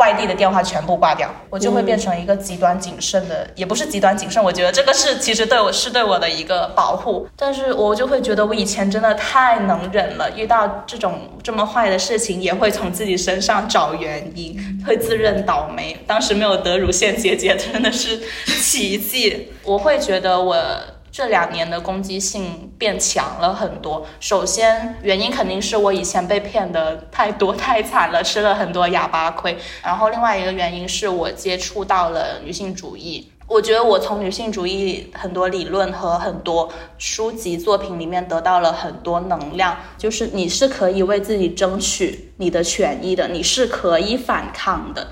S5: 外地的电话全部挂掉，我就会变成一个极端谨慎的，也不是极端谨慎，我觉得这个是其实对我是对我的一个保护，但是我就会觉得我以前真的太能忍了，遇到这种这么坏的事情也会从自己身上找原因，会自认倒霉。当时没有得乳腺结节真的是奇迹，我会觉得我。这两年的攻击性变强了很多。首先，原因肯定是我以前被骗的太多太惨了，吃了很多哑巴亏。然后，另外一个原因是我接触到了女性主义。我觉得我从女性主义很多理论和很多书籍作品里面得到了很多能量，就是你是可以为自己争取你的权益的，你是可以反抗的。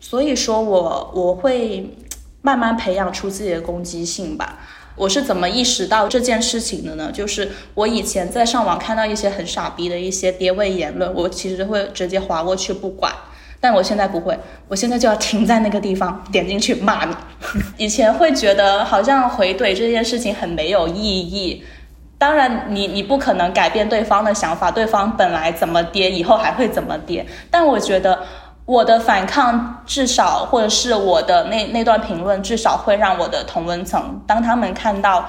S5: 所以说我我会慢慢培养出自己的攻击性吧。我是怎么意识到这件事情的呢？就是我以前在上网看到一些很傻逼的一些跌位言论，我其实会直接划过去不管。但我现在不会，我现在就要停在那个地方，点进去骂你。以前会觉得好像回怼这件事情很没有意义。当然，你你不可能改变对方的想法，对方本来怎么跌，以后还会怎么跌。但我觉得。我的反抗至少，或者是我的那那段评论，至少会让我的同温层，当他们看到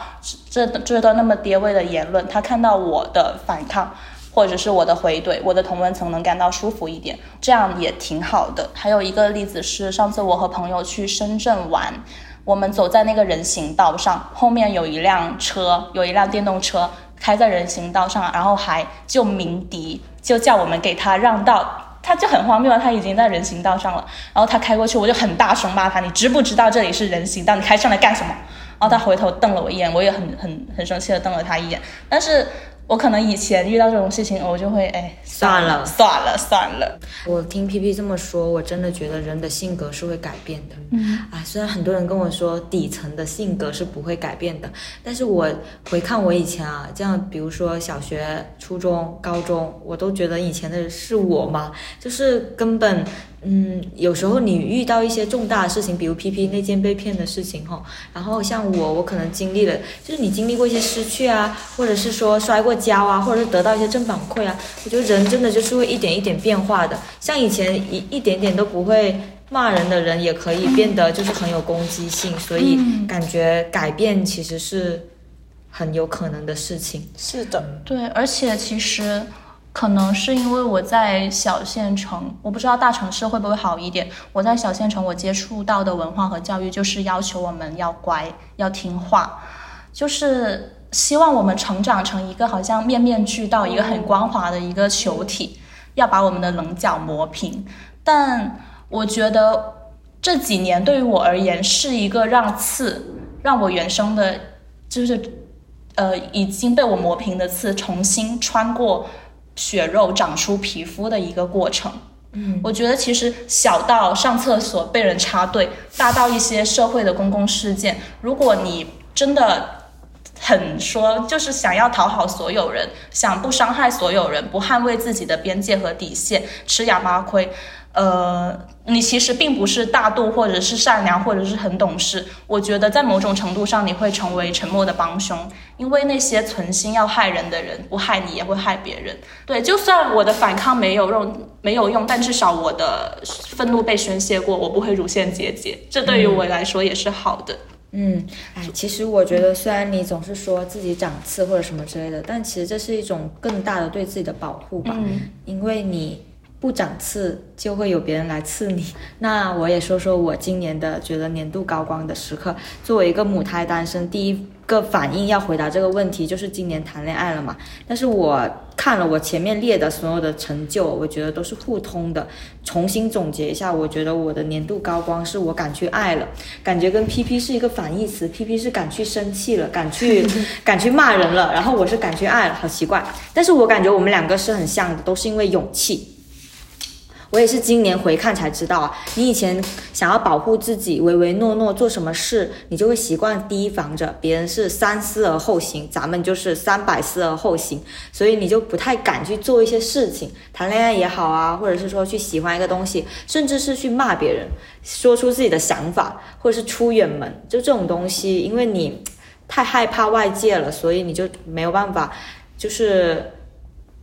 S5: 这这段那么跌位的言论，他看到我的反抗，或者是我的回怼，我的同温层能感到舒服一点，这样也挺好的。还有一个例子是，上次我和朋友去深圳玩，我们走在那个人行道上，后面有一辆车，有一辆电动车开在人行道上，然后还就鸣笛，就叫我们给他让道。他就很荒谬了，他已经在人行道上了，然后他开过去，我就很大声骂他：“你知不知道这里是人行道？你开上来干什么？”然后他回头瞪了我一眼，我也很很很生气的瞪了他一眼，但是。我可能以前遇到这种事情，我就会哎
S4: 算了
S5: 算了算了。
S4: 我听 P P 这么说，我真的觉得人的性格是会改变的。嗯，啊，虽然很多人跟我说底层的性格是不会改变的，但是我回看我以前啊，这样比如说小学、初中、高中，我都觉得以前的是我吗？就是根本。嗯，有时候你遇到一些重大的事情，比如 P P 那件被骗的事情哈，然后像我，我可能经历了，就是你经历过一些失去啊，或者是说摔过跤啊，或者是得到一些正反馈啊，我觉得人真的就是会一点一点变化的。像以前一一点点都不会骂人的人，也可以变得就是很有攻击性，所以感觉改变其实是很有可能的事情。
S2: 是的，
S5: 对，而且其实。可能是因为我在小县城，我不知道大城市会不会好一点。我在小县城，我接触到的文化和教育就是要求我们要乖，要听话，就是希望我们成长成一个好像面面俱到、一个很光滑的一个球体，要把我们的棱角磨平。但我觉得这几年对于我而言是一个让刺，让我原生的，就是呃已经被我磨平的刺重新穿过。血肉长出皮肤的一个过程，嗯，我觉得其实小到上厕所被人插队，大到一些社会的公共事件，如果你真的很说，就是想要讨好所有人，想不伤害所有人，不捍卫自己的边界和底线，吃哑巴亏。呃，你其实并不是大度，或者是善良，或者是很懂事。我觉得在某种程度上，你会成为沉默的帮凶，因为那些存心要害人的人，不害你也会害别人。对，就算我的反抗没有用，没有用，但至少我的愤怒被宣泄过，我不会乳腺结节，这对于我来说也是好的。
S4: 嗯，哎，其实我觉得，虽然你总是说自己长刺或者什么之类的，但其实这是一种更大的对自己的保护吧，因为你。不长刺就会有别人来刺你。那我也说说我今年的觉得年度高光的时刻。作为一个母胎单身，第一个反应要回答这个问题就是今年谈恋爱了嘛。但是我看了我前面列的所有的成就，我觉得都是互通的。重新总结一下，我觉得我的年度高光是我敢去爱了，感觉跟 P P 是一个反义词。P P 是敢去生气了，敢去 敢去骂人了，然后我是敢去爱了，好奇怪。但是我感觉我们两个是很像的，都是因为勇气。我也是今年回看才知道啊，你以前想要保护自己，唯唯诺诺，做什么事你就会习惯提防着别人是三思而后行，咱们就是三百思而后行，所以你就不太敢去做一些事情，谈恋爱也好啊，或者是说去喜欢一个东西，甚至是去骂别人，说出自己的想法，或者是出远门，就这种东西，因为你太害怕外界了，所以你就没有办法，就是。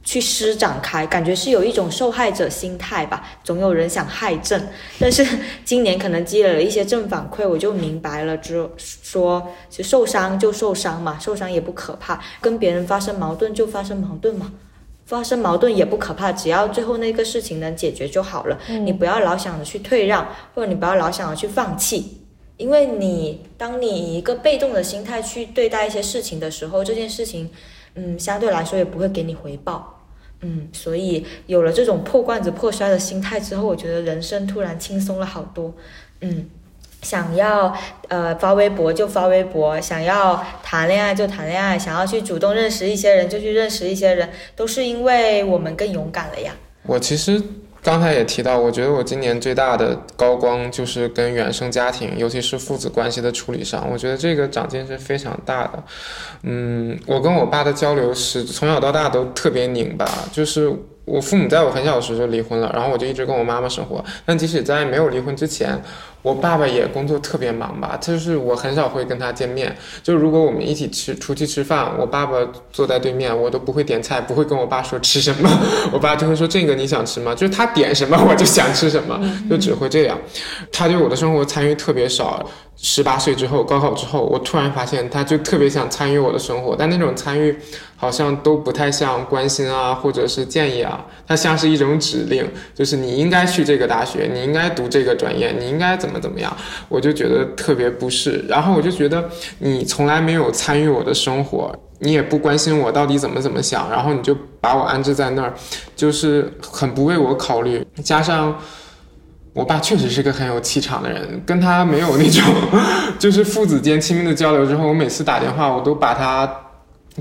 S4: 去施展开，感觉是有一种受害者心态吧，总有人想害朕。但是今年可能积累了一些正反馈，我就明白了，之后说就受伤就受伤嘛，受伤也不可怕，跟别人发生矛盾就发生矛盾嘛。发生矛盾也不可怕，只要最后那个事情能解决就好了。你不要老想着去退让，或者你不要老想着去放弃，因为你当你以一个被动的心态去对待一些事情的时候，这件事情，嗯，相对来说也不会给你回报。嗯，所以有了这种破罐子破摔的心态之后，我觉得人生突然轻松了好多。嗯。想要呃发微博就发微博，想要谈恋爱就谈恋爱，想要去主动认识一些人就去认识一些人，都是因为我们更勇敢了呀。
S6: 我其实刚才也提到，我觉得我今年最大的高光就是跟原生家庭，尤其是父子关系的处理上，我觉得这个长进是非常大的。嗯，我跟我爸的交流是从小到大都特别拧巴，就是我父母在我很小时就离婚了，然后我就一直跟我妈妈生活。但即使在没有离婚之前，我爸爸也工作特别忙吧，就是我很少会跟他见面。就如果我们一起吃出去吃饭，我爸爸坐在对面，我都不会点菜，不会跟我爸说吃什么，我爸就会说这个你想吃吗？就是他点什么我就想吃什么，就只会这样。他对我的生活参与特别少。十八岁之后，高考之后，我突然发现他就特别想参与我的生活，但那种参与好像都不太像关心啊，或者是建议啊，它像是一种指令，就是你应该去这个大学，你应该读这个专业，你应该怎么怎么样，我就觉得特别不适。然后我就觉得你从来没有参与我的生活，你也不关心我到底怎么怎么想，然后你就把我安置在那儿，就是很不为我考虑，加上。我爸确实是个很有气场的人，跟他没有那种，就是父子间亲密的交流之后，我每次打电话，我都把他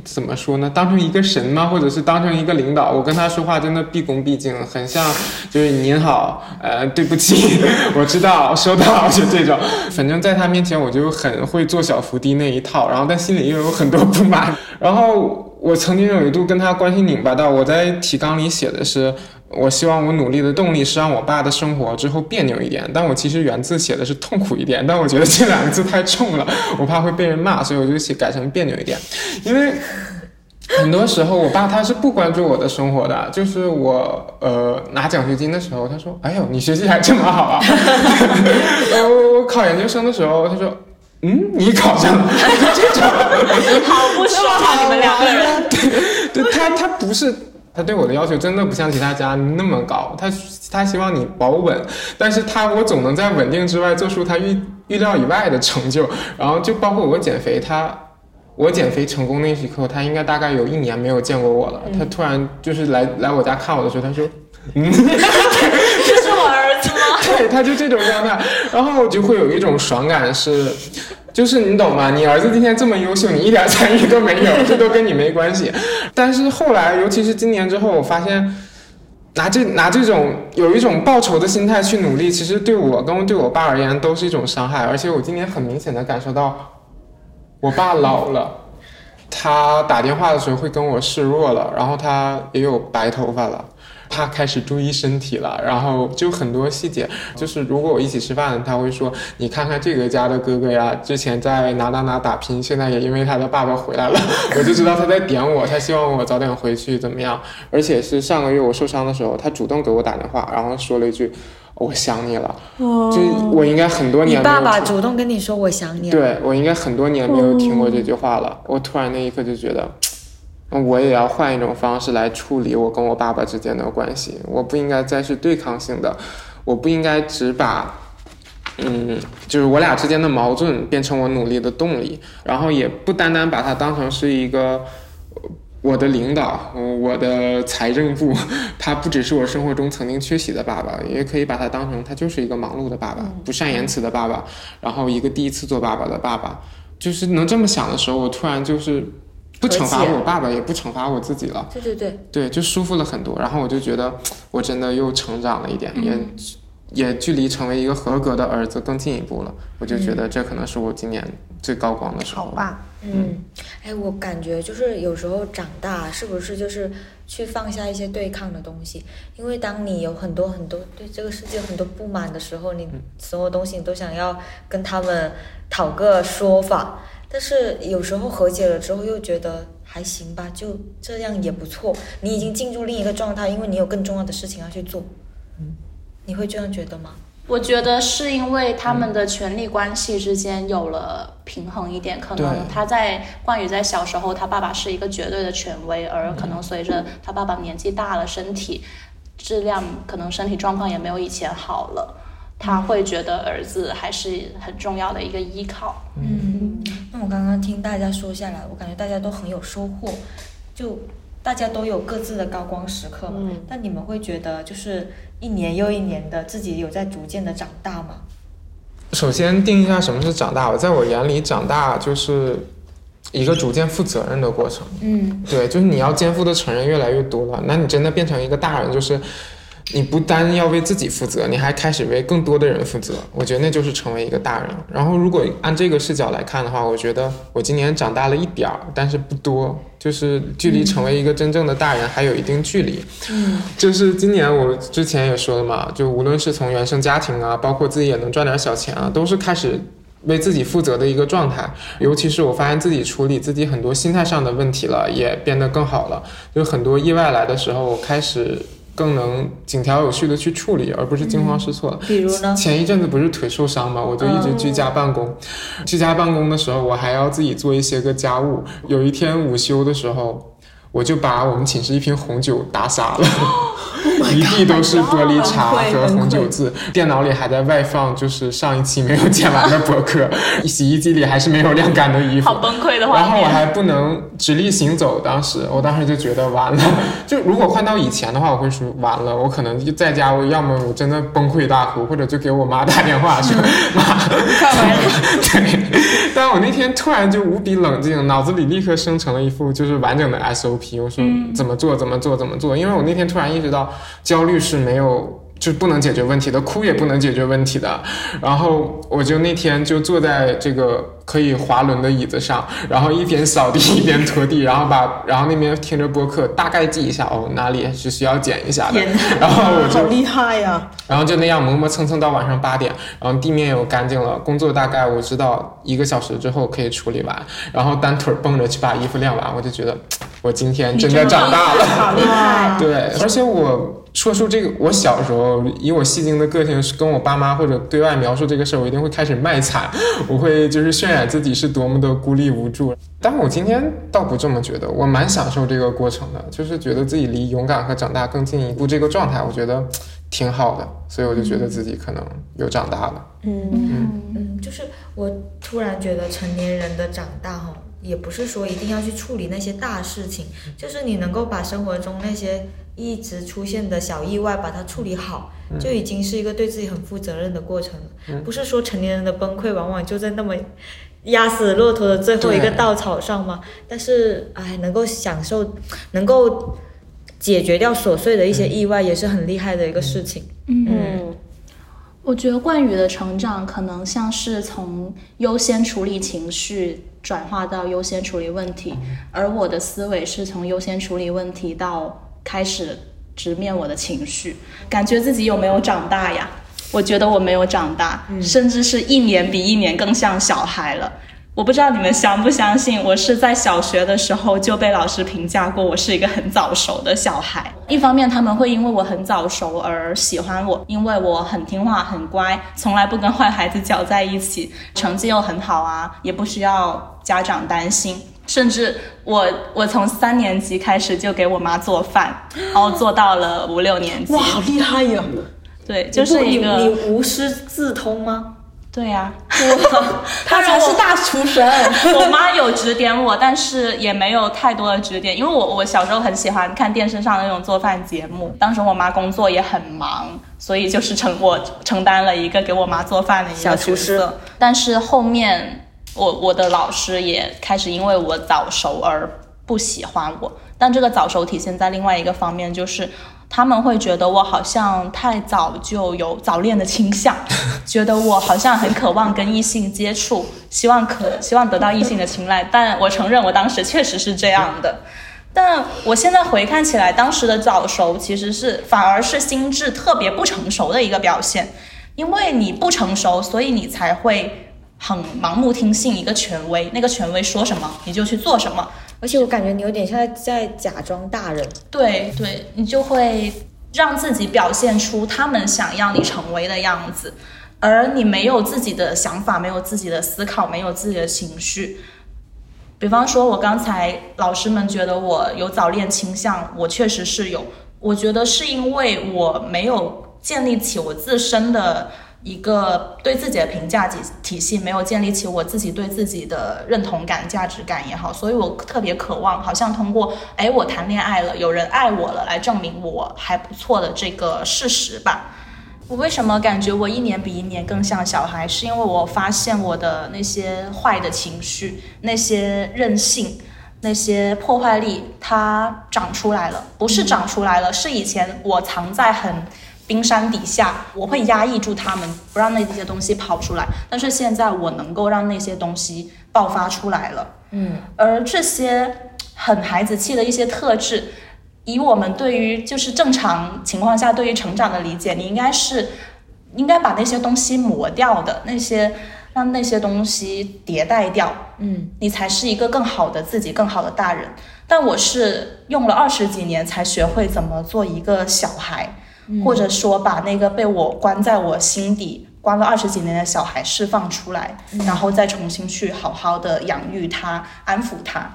S6: 怎么说呢？当成一个神吗？或者是当成一个领导？我跟他说话真的毕恭毕敬，很像就是您好，呃，对不起，我知道，收到，就这种。反正在他面前，我就很会做小伏低那一套，然后但心里又有很多不满。然后我曾经有一度跟他关系拧巴到，我在提纲里写的是。我希望我努力的动力是让我爸的生活之后别扭一点，但我其实原字写的是痛苦一点，但我觉得这两个字太重了，我怕会被人骂，所以我就写改成别扭一点。因为很多时候我爸他是不关注我的生活的，就是我呃拿奖学金的时候，他说：“哎呦，你学习还这么好啊！” 我我考研究生的时候，他说：“嗯，你考上了。”这种
S5: 好不爽啊！你们两个人，
S6: 对，对他他不是。他对我的要求真的不像其他家那么高，他他希望你保稳，但是他我总能在稳定之外做出他预预料以外的成就，然后就包括我减肥，他我减肥成功那一刻，他应该大概有一年没有见过我了，他突然就是来来我家看我的时候，他说，嗯，这
S5: 是我儿子吗？
S6: 对，他就这种状态，然后我就会有一种爽感是。就是你懂吗？你儿子今天这么优秀，你一点参与都没有，这都跟你没关系。但是后来，尤其是今年之后，我发现拿这拿这种有一种报仇的心态去努力，其实对我跟对我爸而言都是一种伤害。而且我今年很明显的感受到，我爸老了，他打电话的时候会跟我示弱了，然后他也有白头发了。他开始注意身体了，然后就很多细节，就是如果我一起吃饭，他会说：“你看看这个家的哥哥呀，之前在哪哪哪打拼，现在也因为他的爸爸回来了。”我就知道他在点我，他希望我早点回去怎么样？而且是上个月我受伤的时候，他主动给我打电话，然后说了一句：“我想你了。”就我应该很多年。
S4: 你爸爸主动跟你说我想你了。
S6: 对我应该很多年没有听过这句话了，我突然那一刻就觉得。我也要换一种方式来处理我跟我爸爸之间的关系。我不应该再是对抗性的，我不应该只把，嗯，就是我俩之间的矛盾变成我努力的动力，然后也不单单把它当成是一个我的领导，我的财政部，他不只是我生活中曾经缺席的爸爸，也可以把他当成他就是一个忙碌的爸爸，不善言辞的爸爸，然后一个第一次做爸爸的爸爸，就是能这么想的时候，我突然就是。不惩罚我爸爸，也不惩罚我自己了。
S4: 对对对，
S6: 对，就舒服了很多。然后我就觉得，我真的又成长了一点，也也距离成为一个合格的儿子更进一步了。我就觉得这可能是我今年最高光的时候。
S2: 好吧，
S4: 嗯，哎，我感觉就是有时候长大，是不是就是去放下一些对抗的东西？因为当你有很多很多对这个世界很多不满的时候，你所有东西你都想要跟他们讨个说法。但是有时候和解了之后，又觉得还行吧，就这样也不错。你已经进入另一个状态，因为你有更重要的事情要去做。你会这样觉得吗？
S5: 我觉得是因为他们的权力关系之间有了平衡一点，可能他在冠宇在小时候，他爸爸是一个绝对的权威，而可能随着他爸爸年纪大了，身体质量可能身体状况也没有以前好了，他会觉得儿子还是很重要的一个依靠。
S4: 嗯，那我刚刚听大家说下来，我感觉大家都很有收获，就大家都有各自的高光时刻嘛。
S2: 嗯
S4: 但你们会觉得，就是一年又一年的，自己有在逐渐的长大吗？
S6: 首先定一下什么是长大。我在我眼里，长大就是一个逐渐负责任的过程。
S4: 嗯
S6: 对，就是你要肩负的责任越来越多了，那你真的变成一个大人，就是你不单要为自己负责，你还开始为更多的人负责。我觉得那就是成为一个大人。然后，如果按这个视角来看的话，我觉得我今年长大了一点儿，但是不多，就是距离成为一个真正的大人还有一定距离。
S4: 嗯
S6: 就是今年我之前也说了嘛，就无论是从原生家庭啊，包括自己也能赚点小钱啊，都是开始为自己负责的一个状态。尤其是我发现自己处理自己很多心态上的问题了，也变得更好了。就很多意外来的时候，我开始更能井条有序的去处理，而不是惊慌失措了。
S4: 比如呢？
S6: 前一阵子不是腿受伤嘛，我就一直居家办公。居家办公的时候，我还要自己做一些个家务。有一天午休的时候，我就把我们寝室一瓶红酒打洒了。一地都是玻璃碴和红酒渍，电脑里还在外放，就是上一期没有剪完的博客，洗衣机里还是没有晾干的衣服，
S5: 好崩溃的画
S6: 然后我。还不能直立行走，当时我当时就觉得完了。就如果换到以前的话，我会说完了，我可能就在家，我要么我真的崩溃大哭，或者就给我妈打电话说 妈，对。但我那天突然就无比冷静，脑子里立刻生成了一副就是完整的 SOP，我说怎么做怎么做怎么做，因为我那天突然意识到焦虑是没有。就是不能解决问题的，哭也不能解决问题的。然后我就那天就坐在这个可以滑轮的椅子上，然后一边扫地一边拖地，然后把然后那边听着播客，大概记一下哦哪里是需要剪一下的。然后我就
S2: 好厉害呀、
S6: 然后就那样磨磨蹭蹭到晚上八点，然后地面又干净了，工作大概我知道一个小时之后可以处理完，然后单腿蹦着去把衣服晾完，我就觉得我今天真的长大了。
S2: 好厉害！
S6: 对，而且我说出这个，我小时候以我戏精的个性，是跟我爸妈或者对外描述这个事儿，我一定会开始卖惨，我会就是渲染自己是多么的孤立无助。但我今天倒不这么觉得，我蛮享受这个过程的，就是觉得自己离勇敢和长大更进一步，这个状态我觉得挺好的，所以我就觉得自己可能有长大了。
S4: 嗯，就是我突然觉得成年人的长大哈，也不是说一定要去处理那些大事情，就是你能够把生活中那些一直出现的小意外把它处理好，就已经是一个对自己很负责任的过程了。不是说成年人的崩溃往往就在那么压死骆驼的最后一个稻草上吗，但是哎，能够享受，能够解决掉琐碎的一些意外，也是很厉害的一个事情。
S2: 嗯，
S5: 我觉得冠宇的成长可能像是从优先处理情绪转化到优先处理问题，而我的思维是从优先处理问题到开始直面我的情绪，感觉自己有没有长大呀？我觉得我没有长大，甚至是一年比一年更像小孩了。我不知道你们相不相信，我是在小学的时候就被老师评价过，我是一个很早熟的小孩。一方面他们会因为我很早熟而喜欢我，因为我很听话、很乖，从来不跟坏孩子搅在一起，成绩又很好啊，也不需要家长担心。甚至我我从三年级开始就给我妈做饭，然后做到了五六年级
S2: 哇，。好厉害呀！
S5: 对，就是一个
S4: 你你无师自通吗？
S5: 对呀、
S2: 他才是大厨神。
S5: 我妈有指点我，但是也没有太多的指点，因为我我小时候很喜欢看电视上的那种做饭节目，当时我妈工作也很忙，所以就是承我承担了一个给我妈做饭的一个
S4: 小厨师
S5: 角色。但是后面我我的老师也开始因为我早熟而不喜欢我，但这个早熟体现在另外一个方面，就是他们会觉得我好像太早就有早恋的倾向，觉得我好像很渴望跟异性接触，希望可希望得到异性的青睐。但我承认我当时确实是这样的。但我现在回看起来，当时的早熟其实是反而是心智特别不成熟的一个表现，因为你不成熟，所以你才会很盲目听信一个权威，那个权威说什么你就去做什么。
S4: 而且我感觉你有点像在假装大人。
S5: 对对，你就会让自己表现出他们想要你成为的样子，而你没有自己的想法，没有自己的思考，没有自己的情绪。比方说，我刚才老师们觉得我有早恋倾向，我确实是有。我觉得是因为我没有建立起我自身的一个对自己的评价体体系，没有建立起我自己对自己的认同感、价值感也好，所以我特别渴望，好像通过哎我谈恋爱了，有人爱我了，来证明我还不错的这个事实吧。我为什么感觉我一年比一年更像小孩？是因为我发现我的那些坏的情绪，那些任性。那些破坏力，它长出来了，不是长出来了，是以前我藏在很冰山底下，我会压抑住他们，不让那些东西跑出来。但是现在我能够让那些东西爆发出来了，
S4: 嗯，
S5: 而这些很孩子气的一些特质，以我们对于就是正常情况下对于成长的理解，你应该是应该把那些东西磨掉的，那些。让那些东西迭代掉，
S4: 嗯，
S5: 你才是一个更好的自己，更好的大人。但我是用了二十几年才学会怎么做一个小孩，或者说把那个被我关在我心底关了二十几年的小孩释放出来，然后再重新去好好的养育他，安抚他。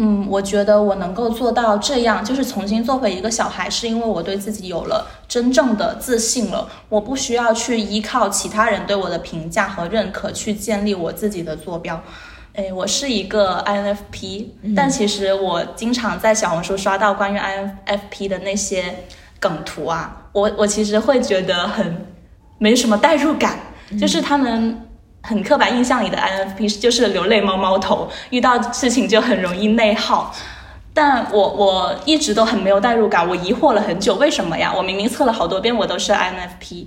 S5: 嗯，我觉得我能够做到这样，就是重新做回一个小孩，是因为我对自己有了真正的自信了。我不需要去依靠其他人对我的评价和认可去建立我自己的坐标。哎，我是一个 INFP，但其实我经常在小红书刷到关于 INFP 的那些梗图啊，我我其实会觉得很没什么代入感，就是他们。很刻板印象里的 INFP 就是流泪猫猫头，遇到事情就很容易内耗。但我我一直都很没有代入感，我疑惑了很久，为什么呀？我明明测了好多遍，我都是 INFP。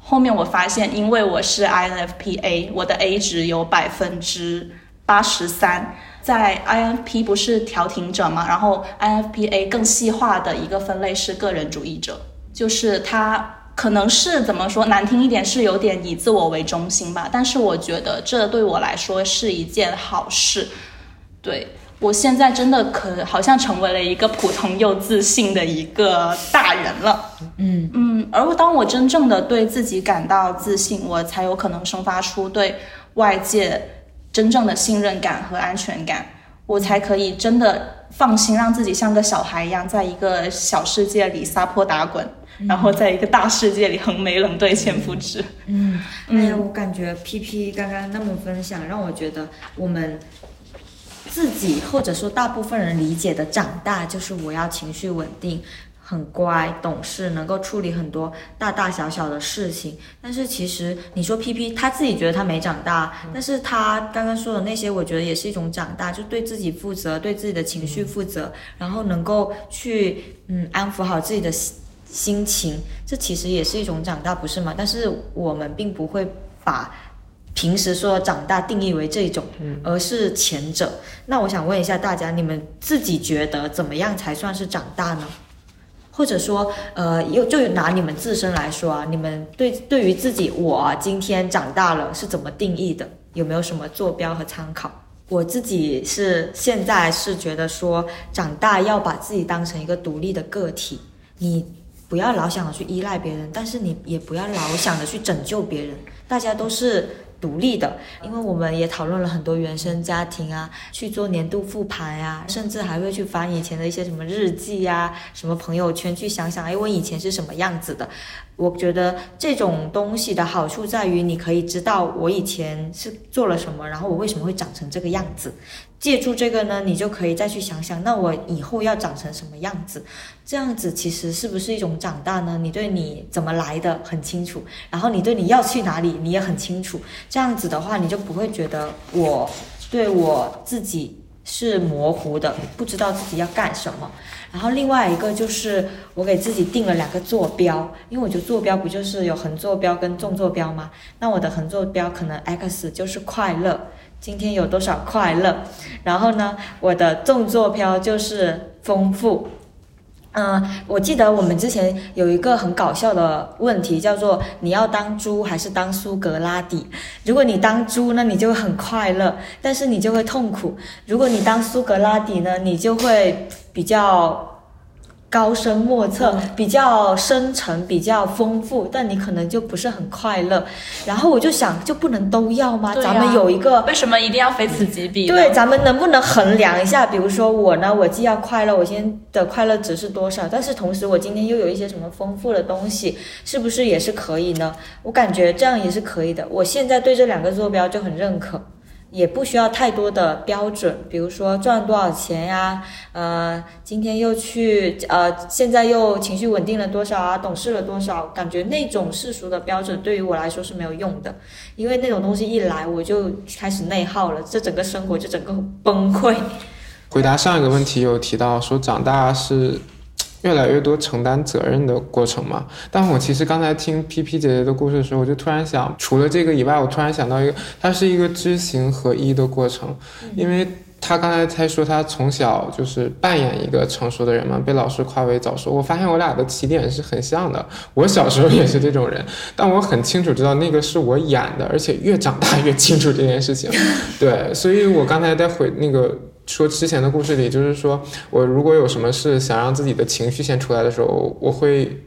S5: 后面我发现，因为我是 INFPA，我的 A 值有百分之八十三。在 INFP 不是调停者嘛，然后 INFPA 更细化的一个分类是个人主义者，就是他。可能是怎么说难听一点，是有点以自我为中心吧。但是我觉得这对我来说是一件好事。对我现在真的可好像成为了一个普通又自信的一个大人了。
S4: 嗯
S5: 嗯，而当我真正的对自己感到自信，我才有可能生发出对外界真正的信任感和安全感，我才可以真的放心让自己像个小孩一样，在一个小世界里撒泼打滚。然后在一个大世界里横眉冷对千夫指。
S4: 嗯，哎呀，我感觉 P P 刚刚那么分享，让我觉得我们自己或者说大部分人理解的长大，就是我要情绪稳定、很乖、懂事，能够处理很多大大小小的事情。但是其实你说 P P 他自己觉得他没长大，但是他刚刚说的那些，我觉得也是一种长大，就对自己负责，对自己的情绪负责，然后能够去嗯安抚好自己的。心情，这其实也是一种长大，不是吗？但是我们并不会把平时说长大定义为这种，而是前者。那我想问一下大家，你们自己觉得怎么样才算是长大呢？或者说，呃，又就拿你们自身来说啊，你们对对于自己，我今天长大了是怎么定义的？有没有什么坐标和参考？我自己是现在是觉得说，长大要把自己当成一个独立的个体，你。不要老想着去依赖别人，但是你也不要老想着去拯救别人。大家都是独立的，因为我们也讨论了很多原生家庭啊，去做年度复盘呀，甚至还会去翻以前的一些什么日记呀、什么朋友圈，去想想，哎，我以前是什么样子的。我觉得这种东西的好处在于，你可以知道我以前是做了什么，然后我为什么会长成这个样子。借助这个呢，你就可以再去想想，那我以后要长成什么样子？这样子其实是不是一种长大呢？你对你怎么来的很清楚，然后你对你要去哪里你也很清楚。这样子的话，你就不会觉得我对我自己是模糊的，不知道自己要干什么。然后另外一个就是我给自己定了两个坐标，因为我觉得坐标不就是有横坐标跟纵坐标吗？那我的横坐标可能 X 就是快乐。今天有多少快乐？然后呢，我的纵坐标就是丰富。嗯，我记得我们之前有一个很搞笑的问题，叫做你要当猪还是当苏格拉底？如果你当猪呢，你就很快乐，但是你就会痛苦；如果你当苏格拉底呢，你就会比较高深莫测，比较深沉，比较丰富，但你可能就不是很快乐。然后我就想，就不能都要吗？咱们有一个
S5: 为什么一定要非此即彼？
S4: 对，咱们能不能衡量一下？比如说我呢，我既要快乐，我今天的快乐值是多少？但是同时我今天又有一些什么丰富的东西，是不是也是可以呢？我感觉这样也是可以的。我现在对这两个坐标就很认可，也不需要太多的标准，比如说赚多少钱呀，呃，今天又去呃，现在又情绪稳定了多少啊，懂事了多少？感觉那种世俗的标准对于我来说是没有用的。因为那种东西一来，我就开始内耗了，这整个生活就整个崩溃。
S6: 回答上一个问题有提到说长大是越来越多承担责任的过程嘛？但我其实刚才听 P P 姐姐的故事的时候，我就突然想，除了这个以外，我突然想到一个，它是一个知行合一的过程，因为。他刚才才说他从小就是扮演一个成熟的人嘛，被老师夸为早熟。我发现我俩的起点是很像的。我小时候也是这种人，但我很清楚知道那个是我演的，而且越长大越清楚这件事情。对，所以我刚才在回那个说之前的故事里，就是说我如果有什么事想让自己的情绪先出来的时候，我会。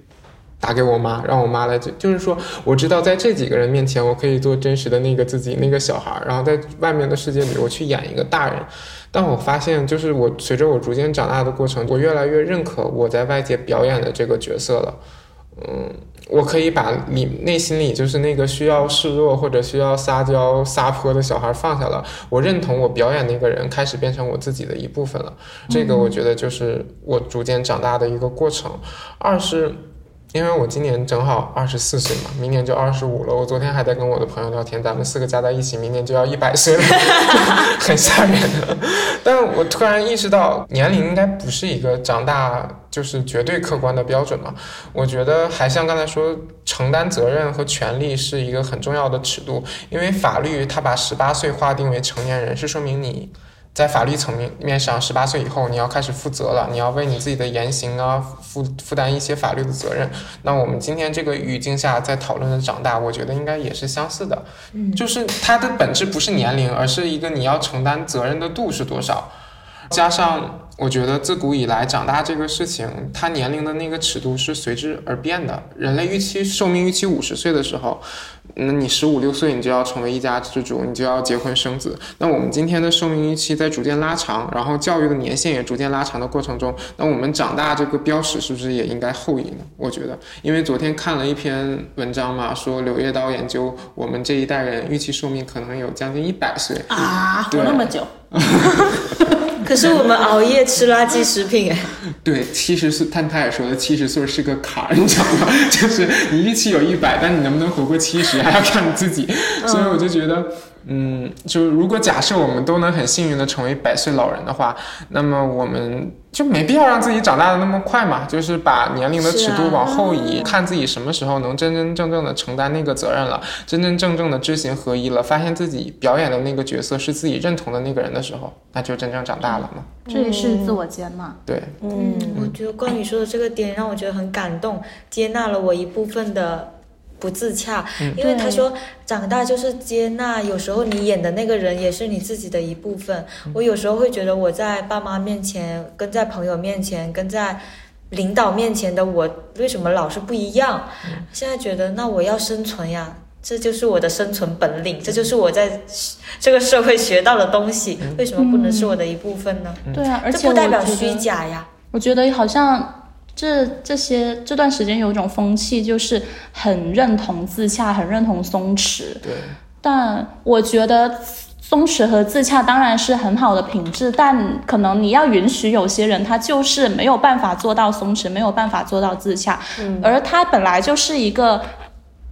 S6: 打给我妈，让我妈来，就就是说，我知道在这几个人面前，我可以做真实的那个自己，那个小孩儿，然后在外面的世界里，我去演一个大人。但我发现，就是我随着我逐渐长大的过程，我越来越认可我在外界表演的这个角色了。嗯，我可以把你内心里就是那个需要示弱或者需要撒娇撒泼的小孩放下了，我认同我表演那个人开始变成我自己的一部分了。这个我觉得就是我逐渐长大的一个过程。二是。因为我今年正好二十四岁嘛，明年就二十五了。我昨天还在跟我的朋友聊天，咱们四个加在一起，明年就要一百岁了，很吓人的。但我突然意识到，年龄应该不是一个长大就是绝对客观的标准嘛。我觉得还像刚才说，承担责任和权利是一个很重要的尺度，因为法律它把十八岁划定为成年人，是说明你。在法律层面面上，十八岁以后你要开始负责了，你要为你自己的言行啊负负担一些法律的责任。那我们今天这个语境下在讨论的长大，我觉得应该也是相似的，嗯，就是它的本质不是年龄，而是一个你要承担责任的度是多少，加上。我觉得自古以来长大这个事情，它年龄的那个尺度是随之而变的。人类预期寿命预期五十岁的时候，那你十五六岁你就要成为一家之主，你就要结婚生子。那我们今天的寿命预期在逐渐拉长，然后教育的年限也逐渐拉长的过程中，那我们长大这个标识是不是也应该后移呢？我觉得，因为昨天看了一篇文章嘛，说柳叶刀研究我们这一代人预期寿命可能有将近一百岁
S2: 啊，活那么久，
S4: 可是我们熬夜吃垃圾食品，哎，
S6: 对，七十岁，但他也说的，七十岁是个坎儿，你知道吗？就是你预期有一百，但你能不能活过七十，还要看你自己。所以我就觉得，就如果假设我们都能很幸运的成为百岁老人的话，那么我们就没必要让自己长大的那么快嘛，就是把年龄的尺度往后移，看自己什么时候能真真正正的承担那个责任了，真真正正的知行合一了，发现自己表演的那个角色是自己认同的那个人的时候，那就真正长大了嘛。
S5: 这也是自我接纳。
S6: 对，
S2: 嗯，
S4: 我觉得关宇说的这个点让我觉得很感动，接纳了我一部分的不自洽，因为他说长大就是接纳，有时候你演的那个人也是你自己的一部分。我有时候会觉得我在爸妈面前、跟在朋友面前、跟在领导面前的我，为什么老是不一样？现在觉得那我要生存呀。这就是我的生存本领，这就是我在这个社会学到的东西。为什么不能是我的一部分呢？
S5: 对啊，而
S4: 这
S5: 且
S4: 不代表虚假呀。
S5: 我觉得好像这这些这段时间有一种风气，就是很认同自洽，很认同松弛。
S6: 对，
S5: 但我觉得松弛和自洽当然是很好的品质，但可能你要允许有些人他就是没有办法做到松弛，没有办法做到自洽，而他本来就是一个。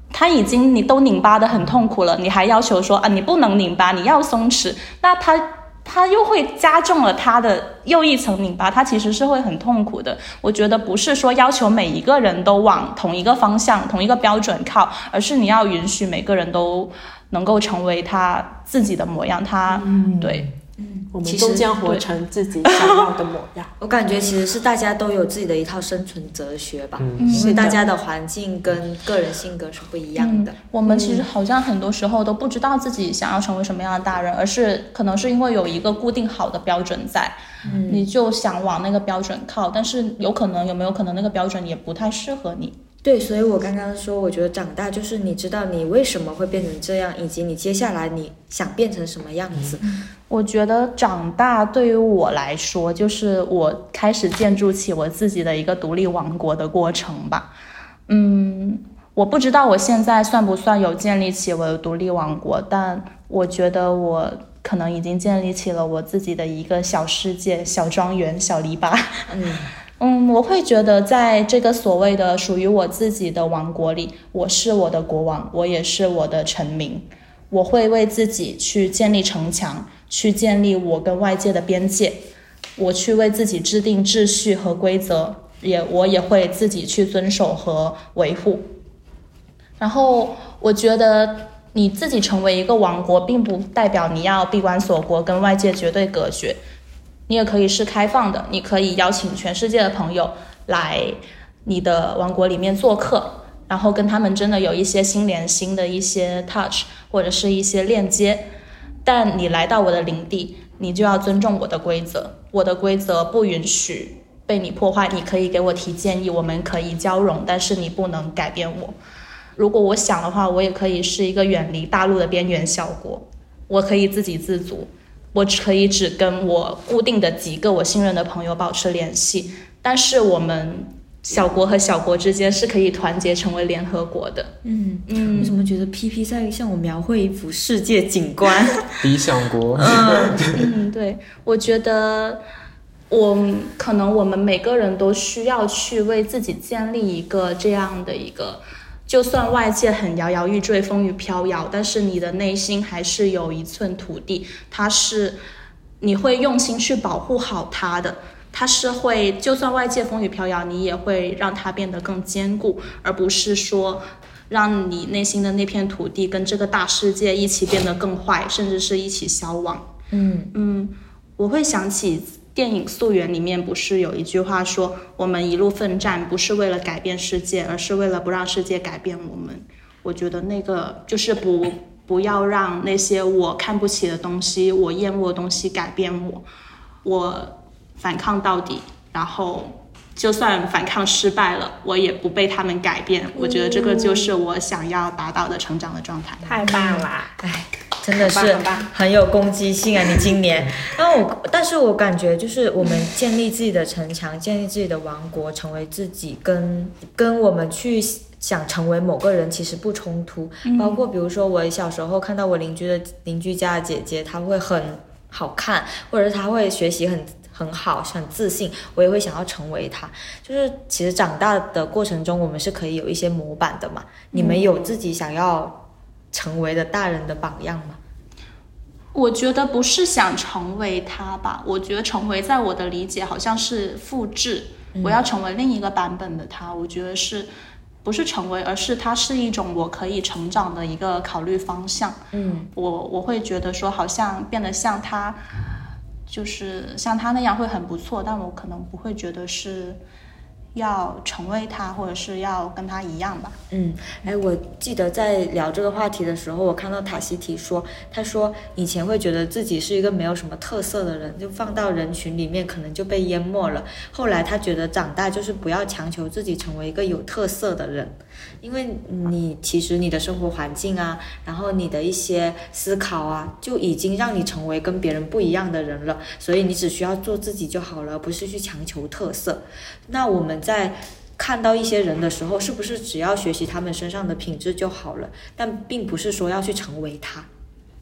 S5: 他已经你都拧巴的很痛苦了，你还要求说啊你不能拧巴，你要松弛，那他他又会加重了他的又一层拧巴，他其实是会很痛苦的。我觉得不是说要求每一个人都往同一个方向、同一个标准靠，而是你要允许每个人都能够成为他自己的模样。他、对，
S2: 我们
S4: 其实
S2: 终将活成自己想要的模样。
S4: 我感觉其实是大家都有自己的一套生存哲学吧，
S6: 嗯
S4: 因为大家的环境跟个人性格是不一样的。
S5: 我们其实好像很多时候都不知道自己想要成为什么样的大人，而是可能是因为有一个固定好的标准在，你就想往那个标准靠，但是有可能有没有可能那个标准也不太适合你？
S4: 对，所以我刚刚说，我觉得长大就是你知道你为什么会变成这样，以及你接下来你想变成什么样子。
S5: 我觉得长大对于我来说，就是我开始建筑起我自己的一个独立王国的过程吧。嗯，我不知道我现在算不算有建立起我的独立王国，但我觉得我可能已经建立起了我自己的一个小世界、小庄园、小篱笆。
S4: 嗯
S5: 嗯，我会觉得在这个所谓的属于我自己的王国里，我是我的国王，我也是我的臣民。我会为自己去建立城墙，去建立我跟外界的边界，我去为自己制定秩序和规则，也我也会自己去遵守和维护。然后我觉得你自己成为一个王国，并不代表你要闭关锁国，跟外界绝对隔绝。你也可以是开放的，你可以邀请全世界的朋友来你的王国里面做客，然后跟他们真的有一些心连心的一些 touch 或者是一些链接。但你来到我的领地，你就要尊重我的规则，我的规则不允许被你破坏。你可以给我提建议，我们可以交融，但是你不能改变我。如果我想的话，我也可以是一个远离大陆的边缘小国，我可以自给自足，我只可以只跟我固定的几个我信任的朋友保持联系，但是我们小国和小国之间是可以团结成为联合国的。
S4: 嗯，
S5: 嗯
S4: 为什么觉得 P P 在向我描绘一幅世界景观？
S6: 理想国，
S5: 嗯，对，我觉得我可能我们每个人都需要去为自己建立一个这样的一个，就算外界很摇摇欲坠、风雨飘摇，但是你的内心还是有一寸土地，它是你会用心去保护好它的。它是会，就算外界风雨飘摇，你也会让它变得更坚固，而不是说让你内心的那片土地跟这个大世界一起变得更坏，甚至是一起消亡。
S4: 嗯
S5: 嗯，我会想起电影《溯源》里面不是有一句话说：“我们一路奋战，不是为了改变世界，而是为了不让世界改变我们。”我觉得那个就是不不要让那些我看不起的东西、我厌恶的东西改变我，我反抗到底，然后。就算反抗失败了，我也不被他们改变。我觉得这个就是我想要达到的成长的状态。
S2: 太棒啦！
S4: 哎，真的是
S2: 很
S4: 有攻击性啊！你今年，然后我，但是我感觉就是我们建立自己的城墙，建立自己的王国，成为自己跟跟我们去想成为某个人其实不冲突。包括比如说我小时候看到我邻居的邻居家的姐姐，她会很好看，或者是她会学习很。很好，很自信，我也会想要成为她。就是其实长大的过程中，我们是可以有一些模板的嘛。你们有自己想要成为的大人的榜样吗？
S5: 我觉得不是想成为他吧，我觉得成为在我的理解好像是复制，我要成为另一个版本的他。我觉得是不是成为，而是他是一种我可以成长的一个考虑方向。
S4: 嗯，
S5: 我我会觉得说，好像变得像他，就是像他那样会很不错，但我可能不会觉得是要成为他，或者是要跟他一样吧。
S4: 嗯，哎，我记得在聊这个话题的时候，我看到塔西提说，他说以前会觉得自己是一个没有什么特色的人，就放到人群里面可能就被淹没了。后来他觉得长大就是不要强求自己成为一个有特色的人，因为你其实你的生活环境啊，然后你的一些思考啊，就已经让你成为跟别人不一样的人了，所以你只需要做自己就好了，而不是去强求特色。那我们在看到一些人的时候，是不是只要学习他们身上的品质就好了？但并不是说要去成为他。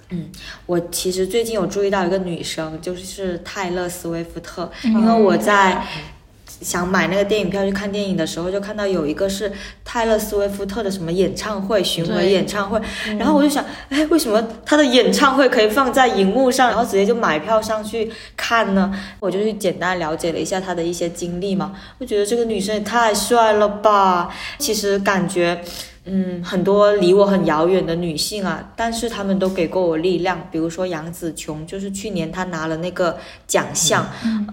S4: 嗯，我其实最近有注意到一个女生，就是泰勒·斯威夫特，因为我在想买那个电影票去看电影的时候，就看到有一个是泰勒·斯威夫特的什么演唱会巡回演唱会，然后我就想，哎，为什么他的演唱会可以放在荧幕上，然后直接就买票上去看呢？我就去简单了解了一下他的一些经历嘛，我觉得这个女生也太帅了吧！其实感觉嗯，很多离我很遥远的女性啊，但是她们都给过我力量。比如说杨紫琼，就是去年她拿了那个奖项，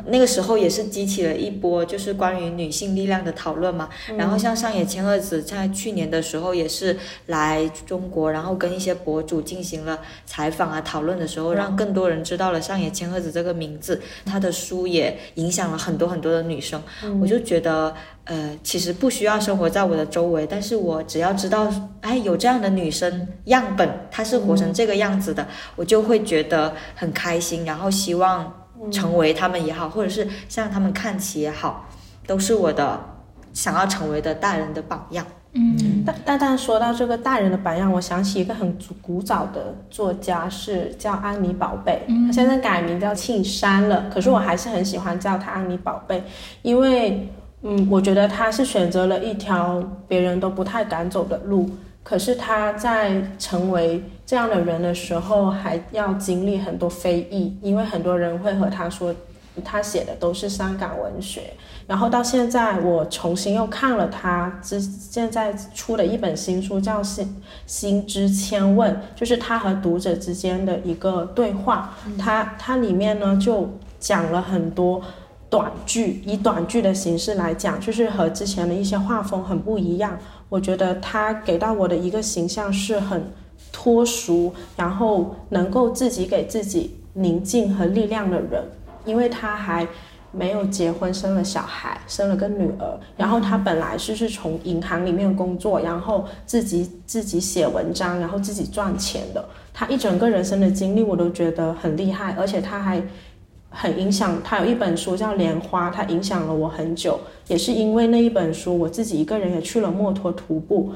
S4: 那个时候也是激起了一波就是关于女性力量的讨论嘛。然后像上野千鹤子在去年的时候也是来中国，然后跟一些博主进行了采访啊讨论的时候，让更多人知道了上野千鹤子这个名字。她的书也影响了很多很多的女生。我就觉得。呃，其实不需要生活在我的周围，但是我只要知道，哎，有这样的女生样本，她是活成这个样子的，我就会觉得很开心，然后希望成为他们也好，或者是向他们看齐也好，都是我的想要成为的大人的榜样。
S2: 嗯，但但但说到这个大人的榜样，我想起一个很古早的作家，是叫安妮宝贝，他现在改名叫庆山了，可是我还是很喜欢叫她安妮宝贝，因为。嗯，我觉得他是选择了一条别人都不太敢走的路，可是他在成为这样的人的时候，还要经历很多非议，因为很多人会和他说，他写的都是伤感文学。然后到现在，我重新又看了他之现在出的一本新书，叫《心心之千问》，就是他和读者之间的一个对话。他他里面呢就讲了很多。短剧以短剧的形式来讲，就是和之前的一些画风很不一样。我觉得他给到我的一个形象是很脱俗，然后能够自己给自己宁静和力量的人。因为他还没有结婚，生了小孩，生了个女儿。然后他本来是是从银行里面工作，然后自己自己写文章，然后自己赚钱的。他一整个人生的经历我都觉得很厉害，而且他还。很影响他有一本书叫《莲花》，它影响了我很久，也是因为那一本书，我自己一个人也去了墨脱徒步。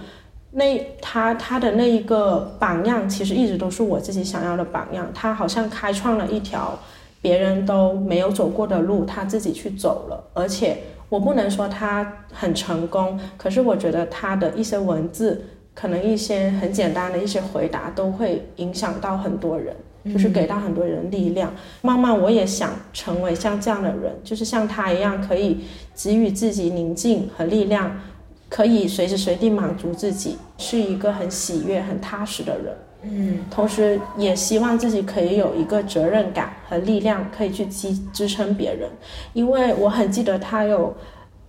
S2: 那他他的那一个榜样，其实一直都是我自己想要的榜样。他好像开创了一条别人都没有走过的路，他自己去走了。而且我不能说他很成功，可是我觉得他的一些文字，可能一些很简单的一些回答，都会影响到很多人。就是给到很多人力量，慢慢我也想成为像这样的人，就是像他一样，可以给予自己宁静和力量，可以随时随地满足自己，是一个很喜悦、很踏实的人。嗯，同时也希望自己可以有一个责任感和力量，可以去支支撑别人。因为我很记得他有，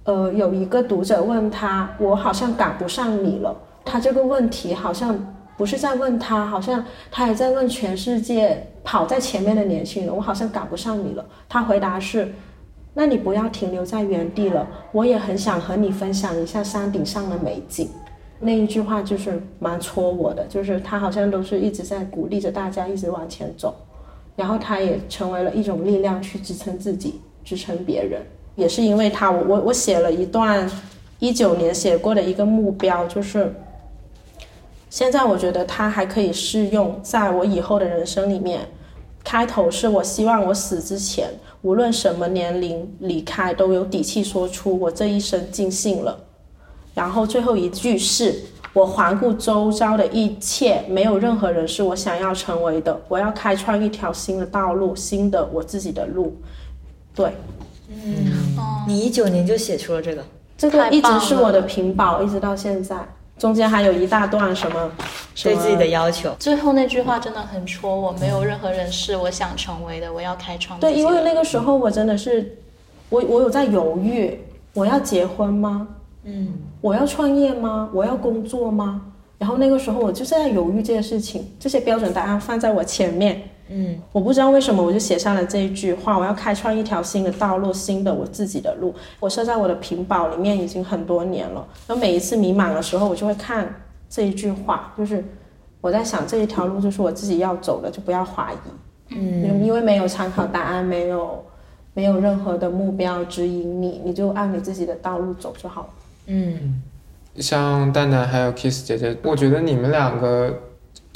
S2: 呃，有一个读者问他，我好像赶不上你了。他这个问题好像。不是在问他，好像他也在问全世界跑在前面的年轻人，我好像赶不上你了。他回答是：那你不要停留在原地了，我也很想和你分享一下山顶上的美景。那一句话就是蛮戳我的，就是他好像都是一直在鼓励着大家一直往前走，然后他也成为了一种力量去支撑自己，支撑别人。也是因为他，我我我写了一段一九年写过的一个目标，就是。现在我觉得它还可以适用在我以后的人生里面。开头是我希望我死之前，无论什么年龄离开，都有底气说出我这一生尽兴了。然后最后一句是我环顾周遭的一切，没有任何人是我想要成为的。我要开创一条新的道路，新的我自己的路。对，
S4: 嗯，你一九年就写出了这个，
S2: 这个一直是我的屏保，一直到现在。中间还有一大段什么
S4: 对自己的要求，
S5: 最后那句话真的很戳我。没有任何人是我想成为的，我要开创。
S2: 对，因为那个时候我真的是，我我有在犹豫，我要结婚吗？嗯，我要创业吗？我要工作吗？然后那个时候我就是在犹豫这件事情，这些标准答案放在我前面。嗯，我不知道为什么，我就写下了这一句话：我要开创一条新的道路，新的我自己的路。我设在我的屏保里面已经很多年了。然后每一次迷茫的时候，我就会看这一句话，就是我在想这一条路就是我自己要走的，就不要怀疑。嗯，因为没有参考答案，没有没有任何的目标指引你，你就按你自己的道路走就好了。
S6: 嗯，像蛋蛋还有 Kiss 姐姐，我觉得你们两个。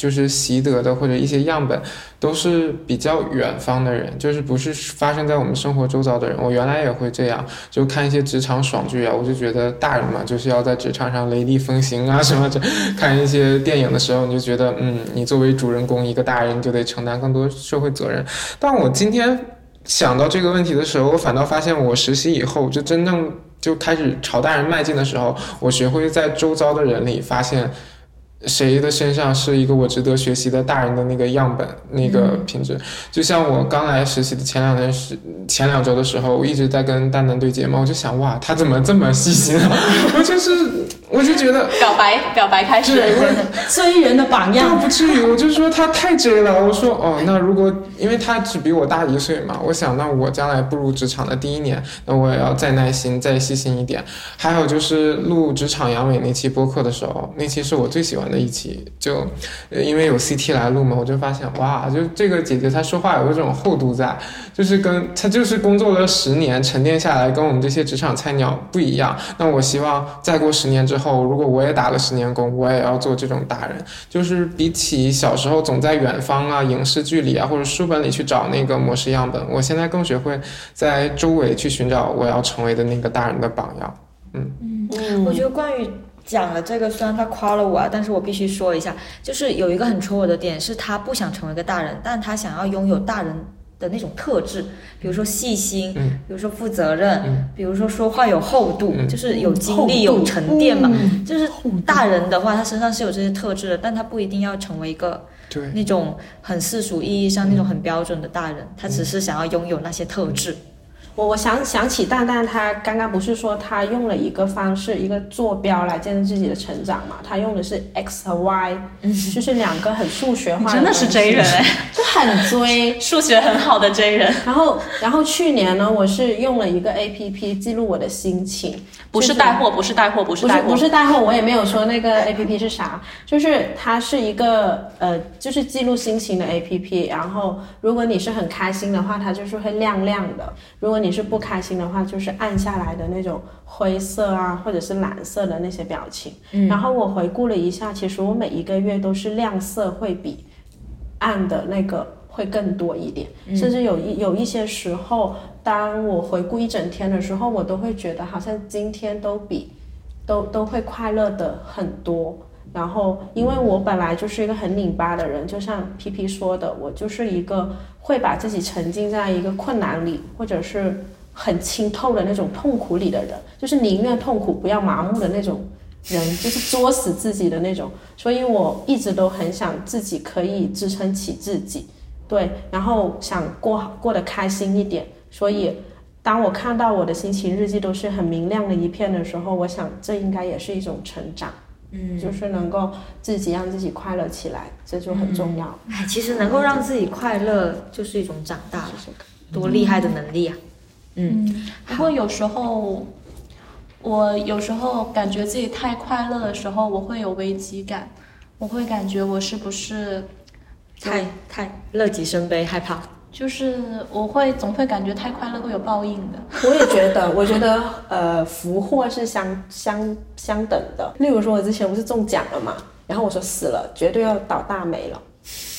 S6: 就是习得的或者一些样本，都是比较远方的人，就是不是发生在我们生活周遭的人。我原来也会这样，就看一些职场爽剧啊，我就觉得大人嘛就是要在职场上雷厉风行啊什么的。看一些电影的时候，你就觉得，嗯，你作为主人公一个大人就得承担更多社会责任。但我今天想到这个问题的时候，我反倒发现，我实习以后就真正就开始朝大人迈进的时候，我学会在周遭的人里发现。谁的身上是一个我值得学习的大人的那个样本，那个品质，就像我刚来实习的前两天时，前两周的时候，我一直在跟蛋蛋对接嘛，我就想，哇，他怎么这么细心啊？我就是，我就觉得
S5: 表白表白开始，
S2: 追人的榜
S6: 倒
S2: 样。
S6: 不至于，我就说他太 J 了。我说哦，那如果因为他只比我大一岁嘛，我想那我将来步入职场的第一年，那我也要再耐心、再细心一点。还有就是录职场阳痿那期播客的时候，那期是我最喜欢的一期，就呃因为有 CT 来录嘛，我就发现哇，就这个姐姐她说话有一种厚度在，就是跟她就是工作了十年沉淀下来，跟我们这些职场菜鸟不一样。那我希望再过十年之后，如果我也打了十年工，我也要做这种大人。就是比起小时候总在远方啊、影视剧里啊或者书本里去找那个模式样本，我现在更学会在周围去寻找我要成为的那个大人的榜样。
S2: 嗯
S4: 我觉得关于讲了这个，虽然他夸了我啊，但是我必须说一下，就是有一个很戳我的点，是他不想成为一个大人，但他想要拥有大人的那种特质，比如说细心，
S6: 嗯。
S4: 比如说负责任，
S6: 嗯。
S4: 比如说说话有厚度，
S6: 嗯。
S4: 就是有经历、有沉淀嘛。
S2: 嗯。
S4: 就是大人的话，他身上是有这些特质的，但他不一定要成为一个
S6: 对，
S4: 那种很世俗意义上那种很标准的大人，他只是想要拥有那些特质。
S2: 我我想想起蛋蛋，他刚刚不是说他用了一个方式，一个坐标来见证自己的成长嘛？他用的是 x 和 y，就是两个很数学化
S5: 真的是 J 人哎，
S2: 就很追。
S5: 数学很好的 J 人，
S2: 然后，然后去年呢，我是用了一个 A P P 记录我的心情，
S5: 不是带货，不是带货，不是
S2: 不是
S5: 带货，
S2: 不是带货，我也没有说那个 A P P 是啥，就是它是一个呃，就是记录心情的 A P P。然后，如果你是很开心的话，它就是会亮亮的；如果你是不开心的话，就是暗下来的那种灰色啊，或者是蓝色的那些表情。然后我回顾了一下，其实我每一个月都是亮色会比暗的那个会更多一点，甚至有一有一些时候，当我回顾一整天的时候，我都会觉得好像今天都比都都会快乐的很多。然后，因为我本来就是一个很拧巴的人，就像皮皮说的，我就是一个会把自己沉浸在一个困难里，或者是很清透的那种痛苦里的人，就是宁愿痛苦不要麻木的那种人，就是作死自己的那种。所以我一直都很想自己可以支撑起自己，对，然后想过过得开心一点。所以，当我看到我的心情日记都是很明亮的一片的时候，我想这应该也是一种成长。嗯，就是能够自己让自己快乐起来，这就很重要。
S4: 哎，其实能够让自己快乐就是一种长大了，多厉害的能力啊！嗯，
S5: 不过有时候，我有时候感觉自己太快乐的时候，我会有危机感，我会感觉我是不是
S4: 太太乐极生悲，害怕。
S5: 就是我会总会感觉太快乐会有报应的。
S2: 我也觉得，我觉得呃，福祸是相相相等的。例如说，我之前不是中奖了嘛，然后我说死了，绝对要倒大霉了，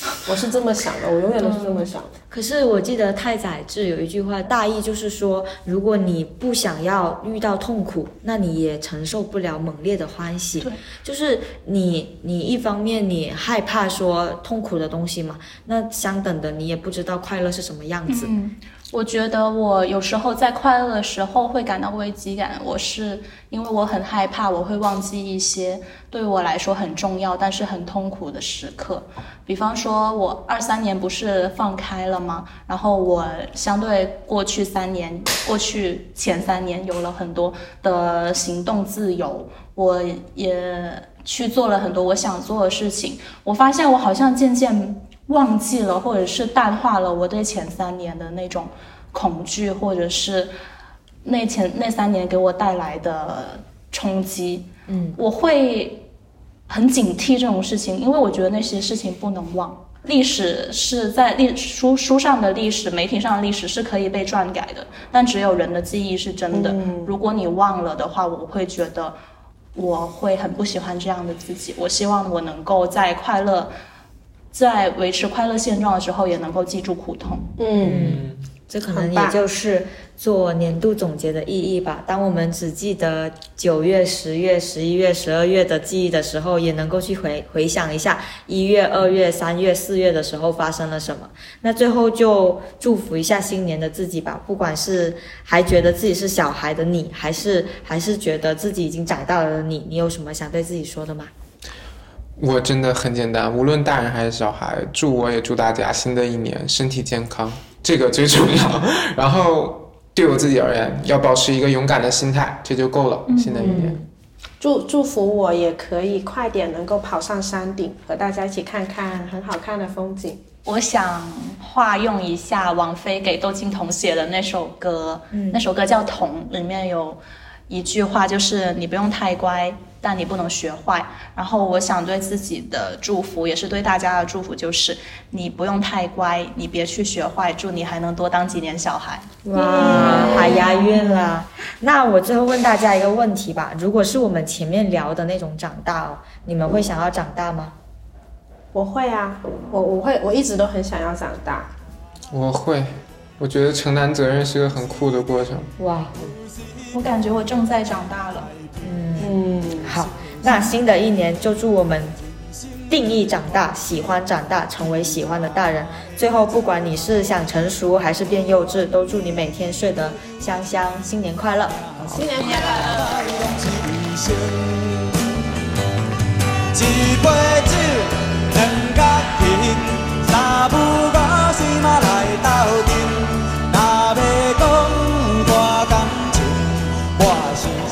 S2: 我是这么想的，我永远都是这么想的。
S4: 可是我记得太宰治有一句话，大意就是说，如果你不想要遇到痛苦，那你也承受不了猛烈的欢喜。
S5: 对，
S4: 就是你你一方面你害怕说痛苦的东西嘛，那相等的你也不知道快乐是什么样子。
S5: 嗯，我觉得我有时候在快乐的时候会感到危机感，我是因为我很害怕我会忘记一些对我来说很重要但是很痛苦的时刻。比方说，我二三年不是放开了吗？然后我相对过去三年，过去前三年有了很多的行动自由，我也去做了很多我想做的事情。我发现我好像渐渐忘记了，或者是淡化了我对前三年的那种恐惧，或者是那前那三年给我带来的冲击。
S4: 嗯，
S5: 我会很警惕这种事情，因为我觉得那些事情不能忘。历史是在历书书上的历史，媒体上的历史是可以被篡改的，但只有人的记忆是真的。
S2: 嗯
S5: 如果你忘了的话，我会觉得我会很不喜欢这样的自己。我希望我能够在快乐，在维持快乐现状的时候，也能够记住苦痛。
S2: 嗯，
S6: 嗯，
S4: 这可能也就是做年度总结的意义吧。当我们只记得九月、十月、十一月、十二月的记忆的时候，也能够去回回想一下一月、二月、三月、四月的时候发生了什么。那最后就祝福一下新年的自己吧，不管是还觉得自己是小孩的你，还是还是觉得自己已经长大了的你，你有什么想对自己说的吗？
S6: 我真的很简单，无论大人还是小孩，祝我也祝大家新的一年身体健康，这个最重要。然后对我自己而言，要保持一个勇敢的心态，这就够了。新的一年，
S2: 祝祝福我也可以快点能够跑上山顶，和大家一起看看很好看的风景。
S5: 我想化用一下王菲给窦靖童写的那首歌，那首歌叫《童》，里面有一句话就是“你不用太乖，但你不能学坏”。然后我想对自己的祝福，也是对大家的祝福，就是你不用太乖，你别去学坏，祝你还能多当几年小孩。
S4: 哇，还押韵了。那我最后问大家一个问题吧：如果是我们前面聊的那种长大哦，你们会想要长大吗？
S2: 我会啊，我我会，我一直都很想要长大。
S6: 我会，我觉得承担责任是个很酷的过程。
S4: 哇，
S5: 我感觉我正在长大了。
S2: 嗯，
S4: 好，那新的一年就祝我们定义长大，喜欢长大，成为喜欢的大人。最后，不管你是想成熟还是变幼稚，都祝你每天睡得香香。新年快乐，
S2: 新年快乐。
S7: 一杯酒，两角银，三不五时嘛来斗阵。化心。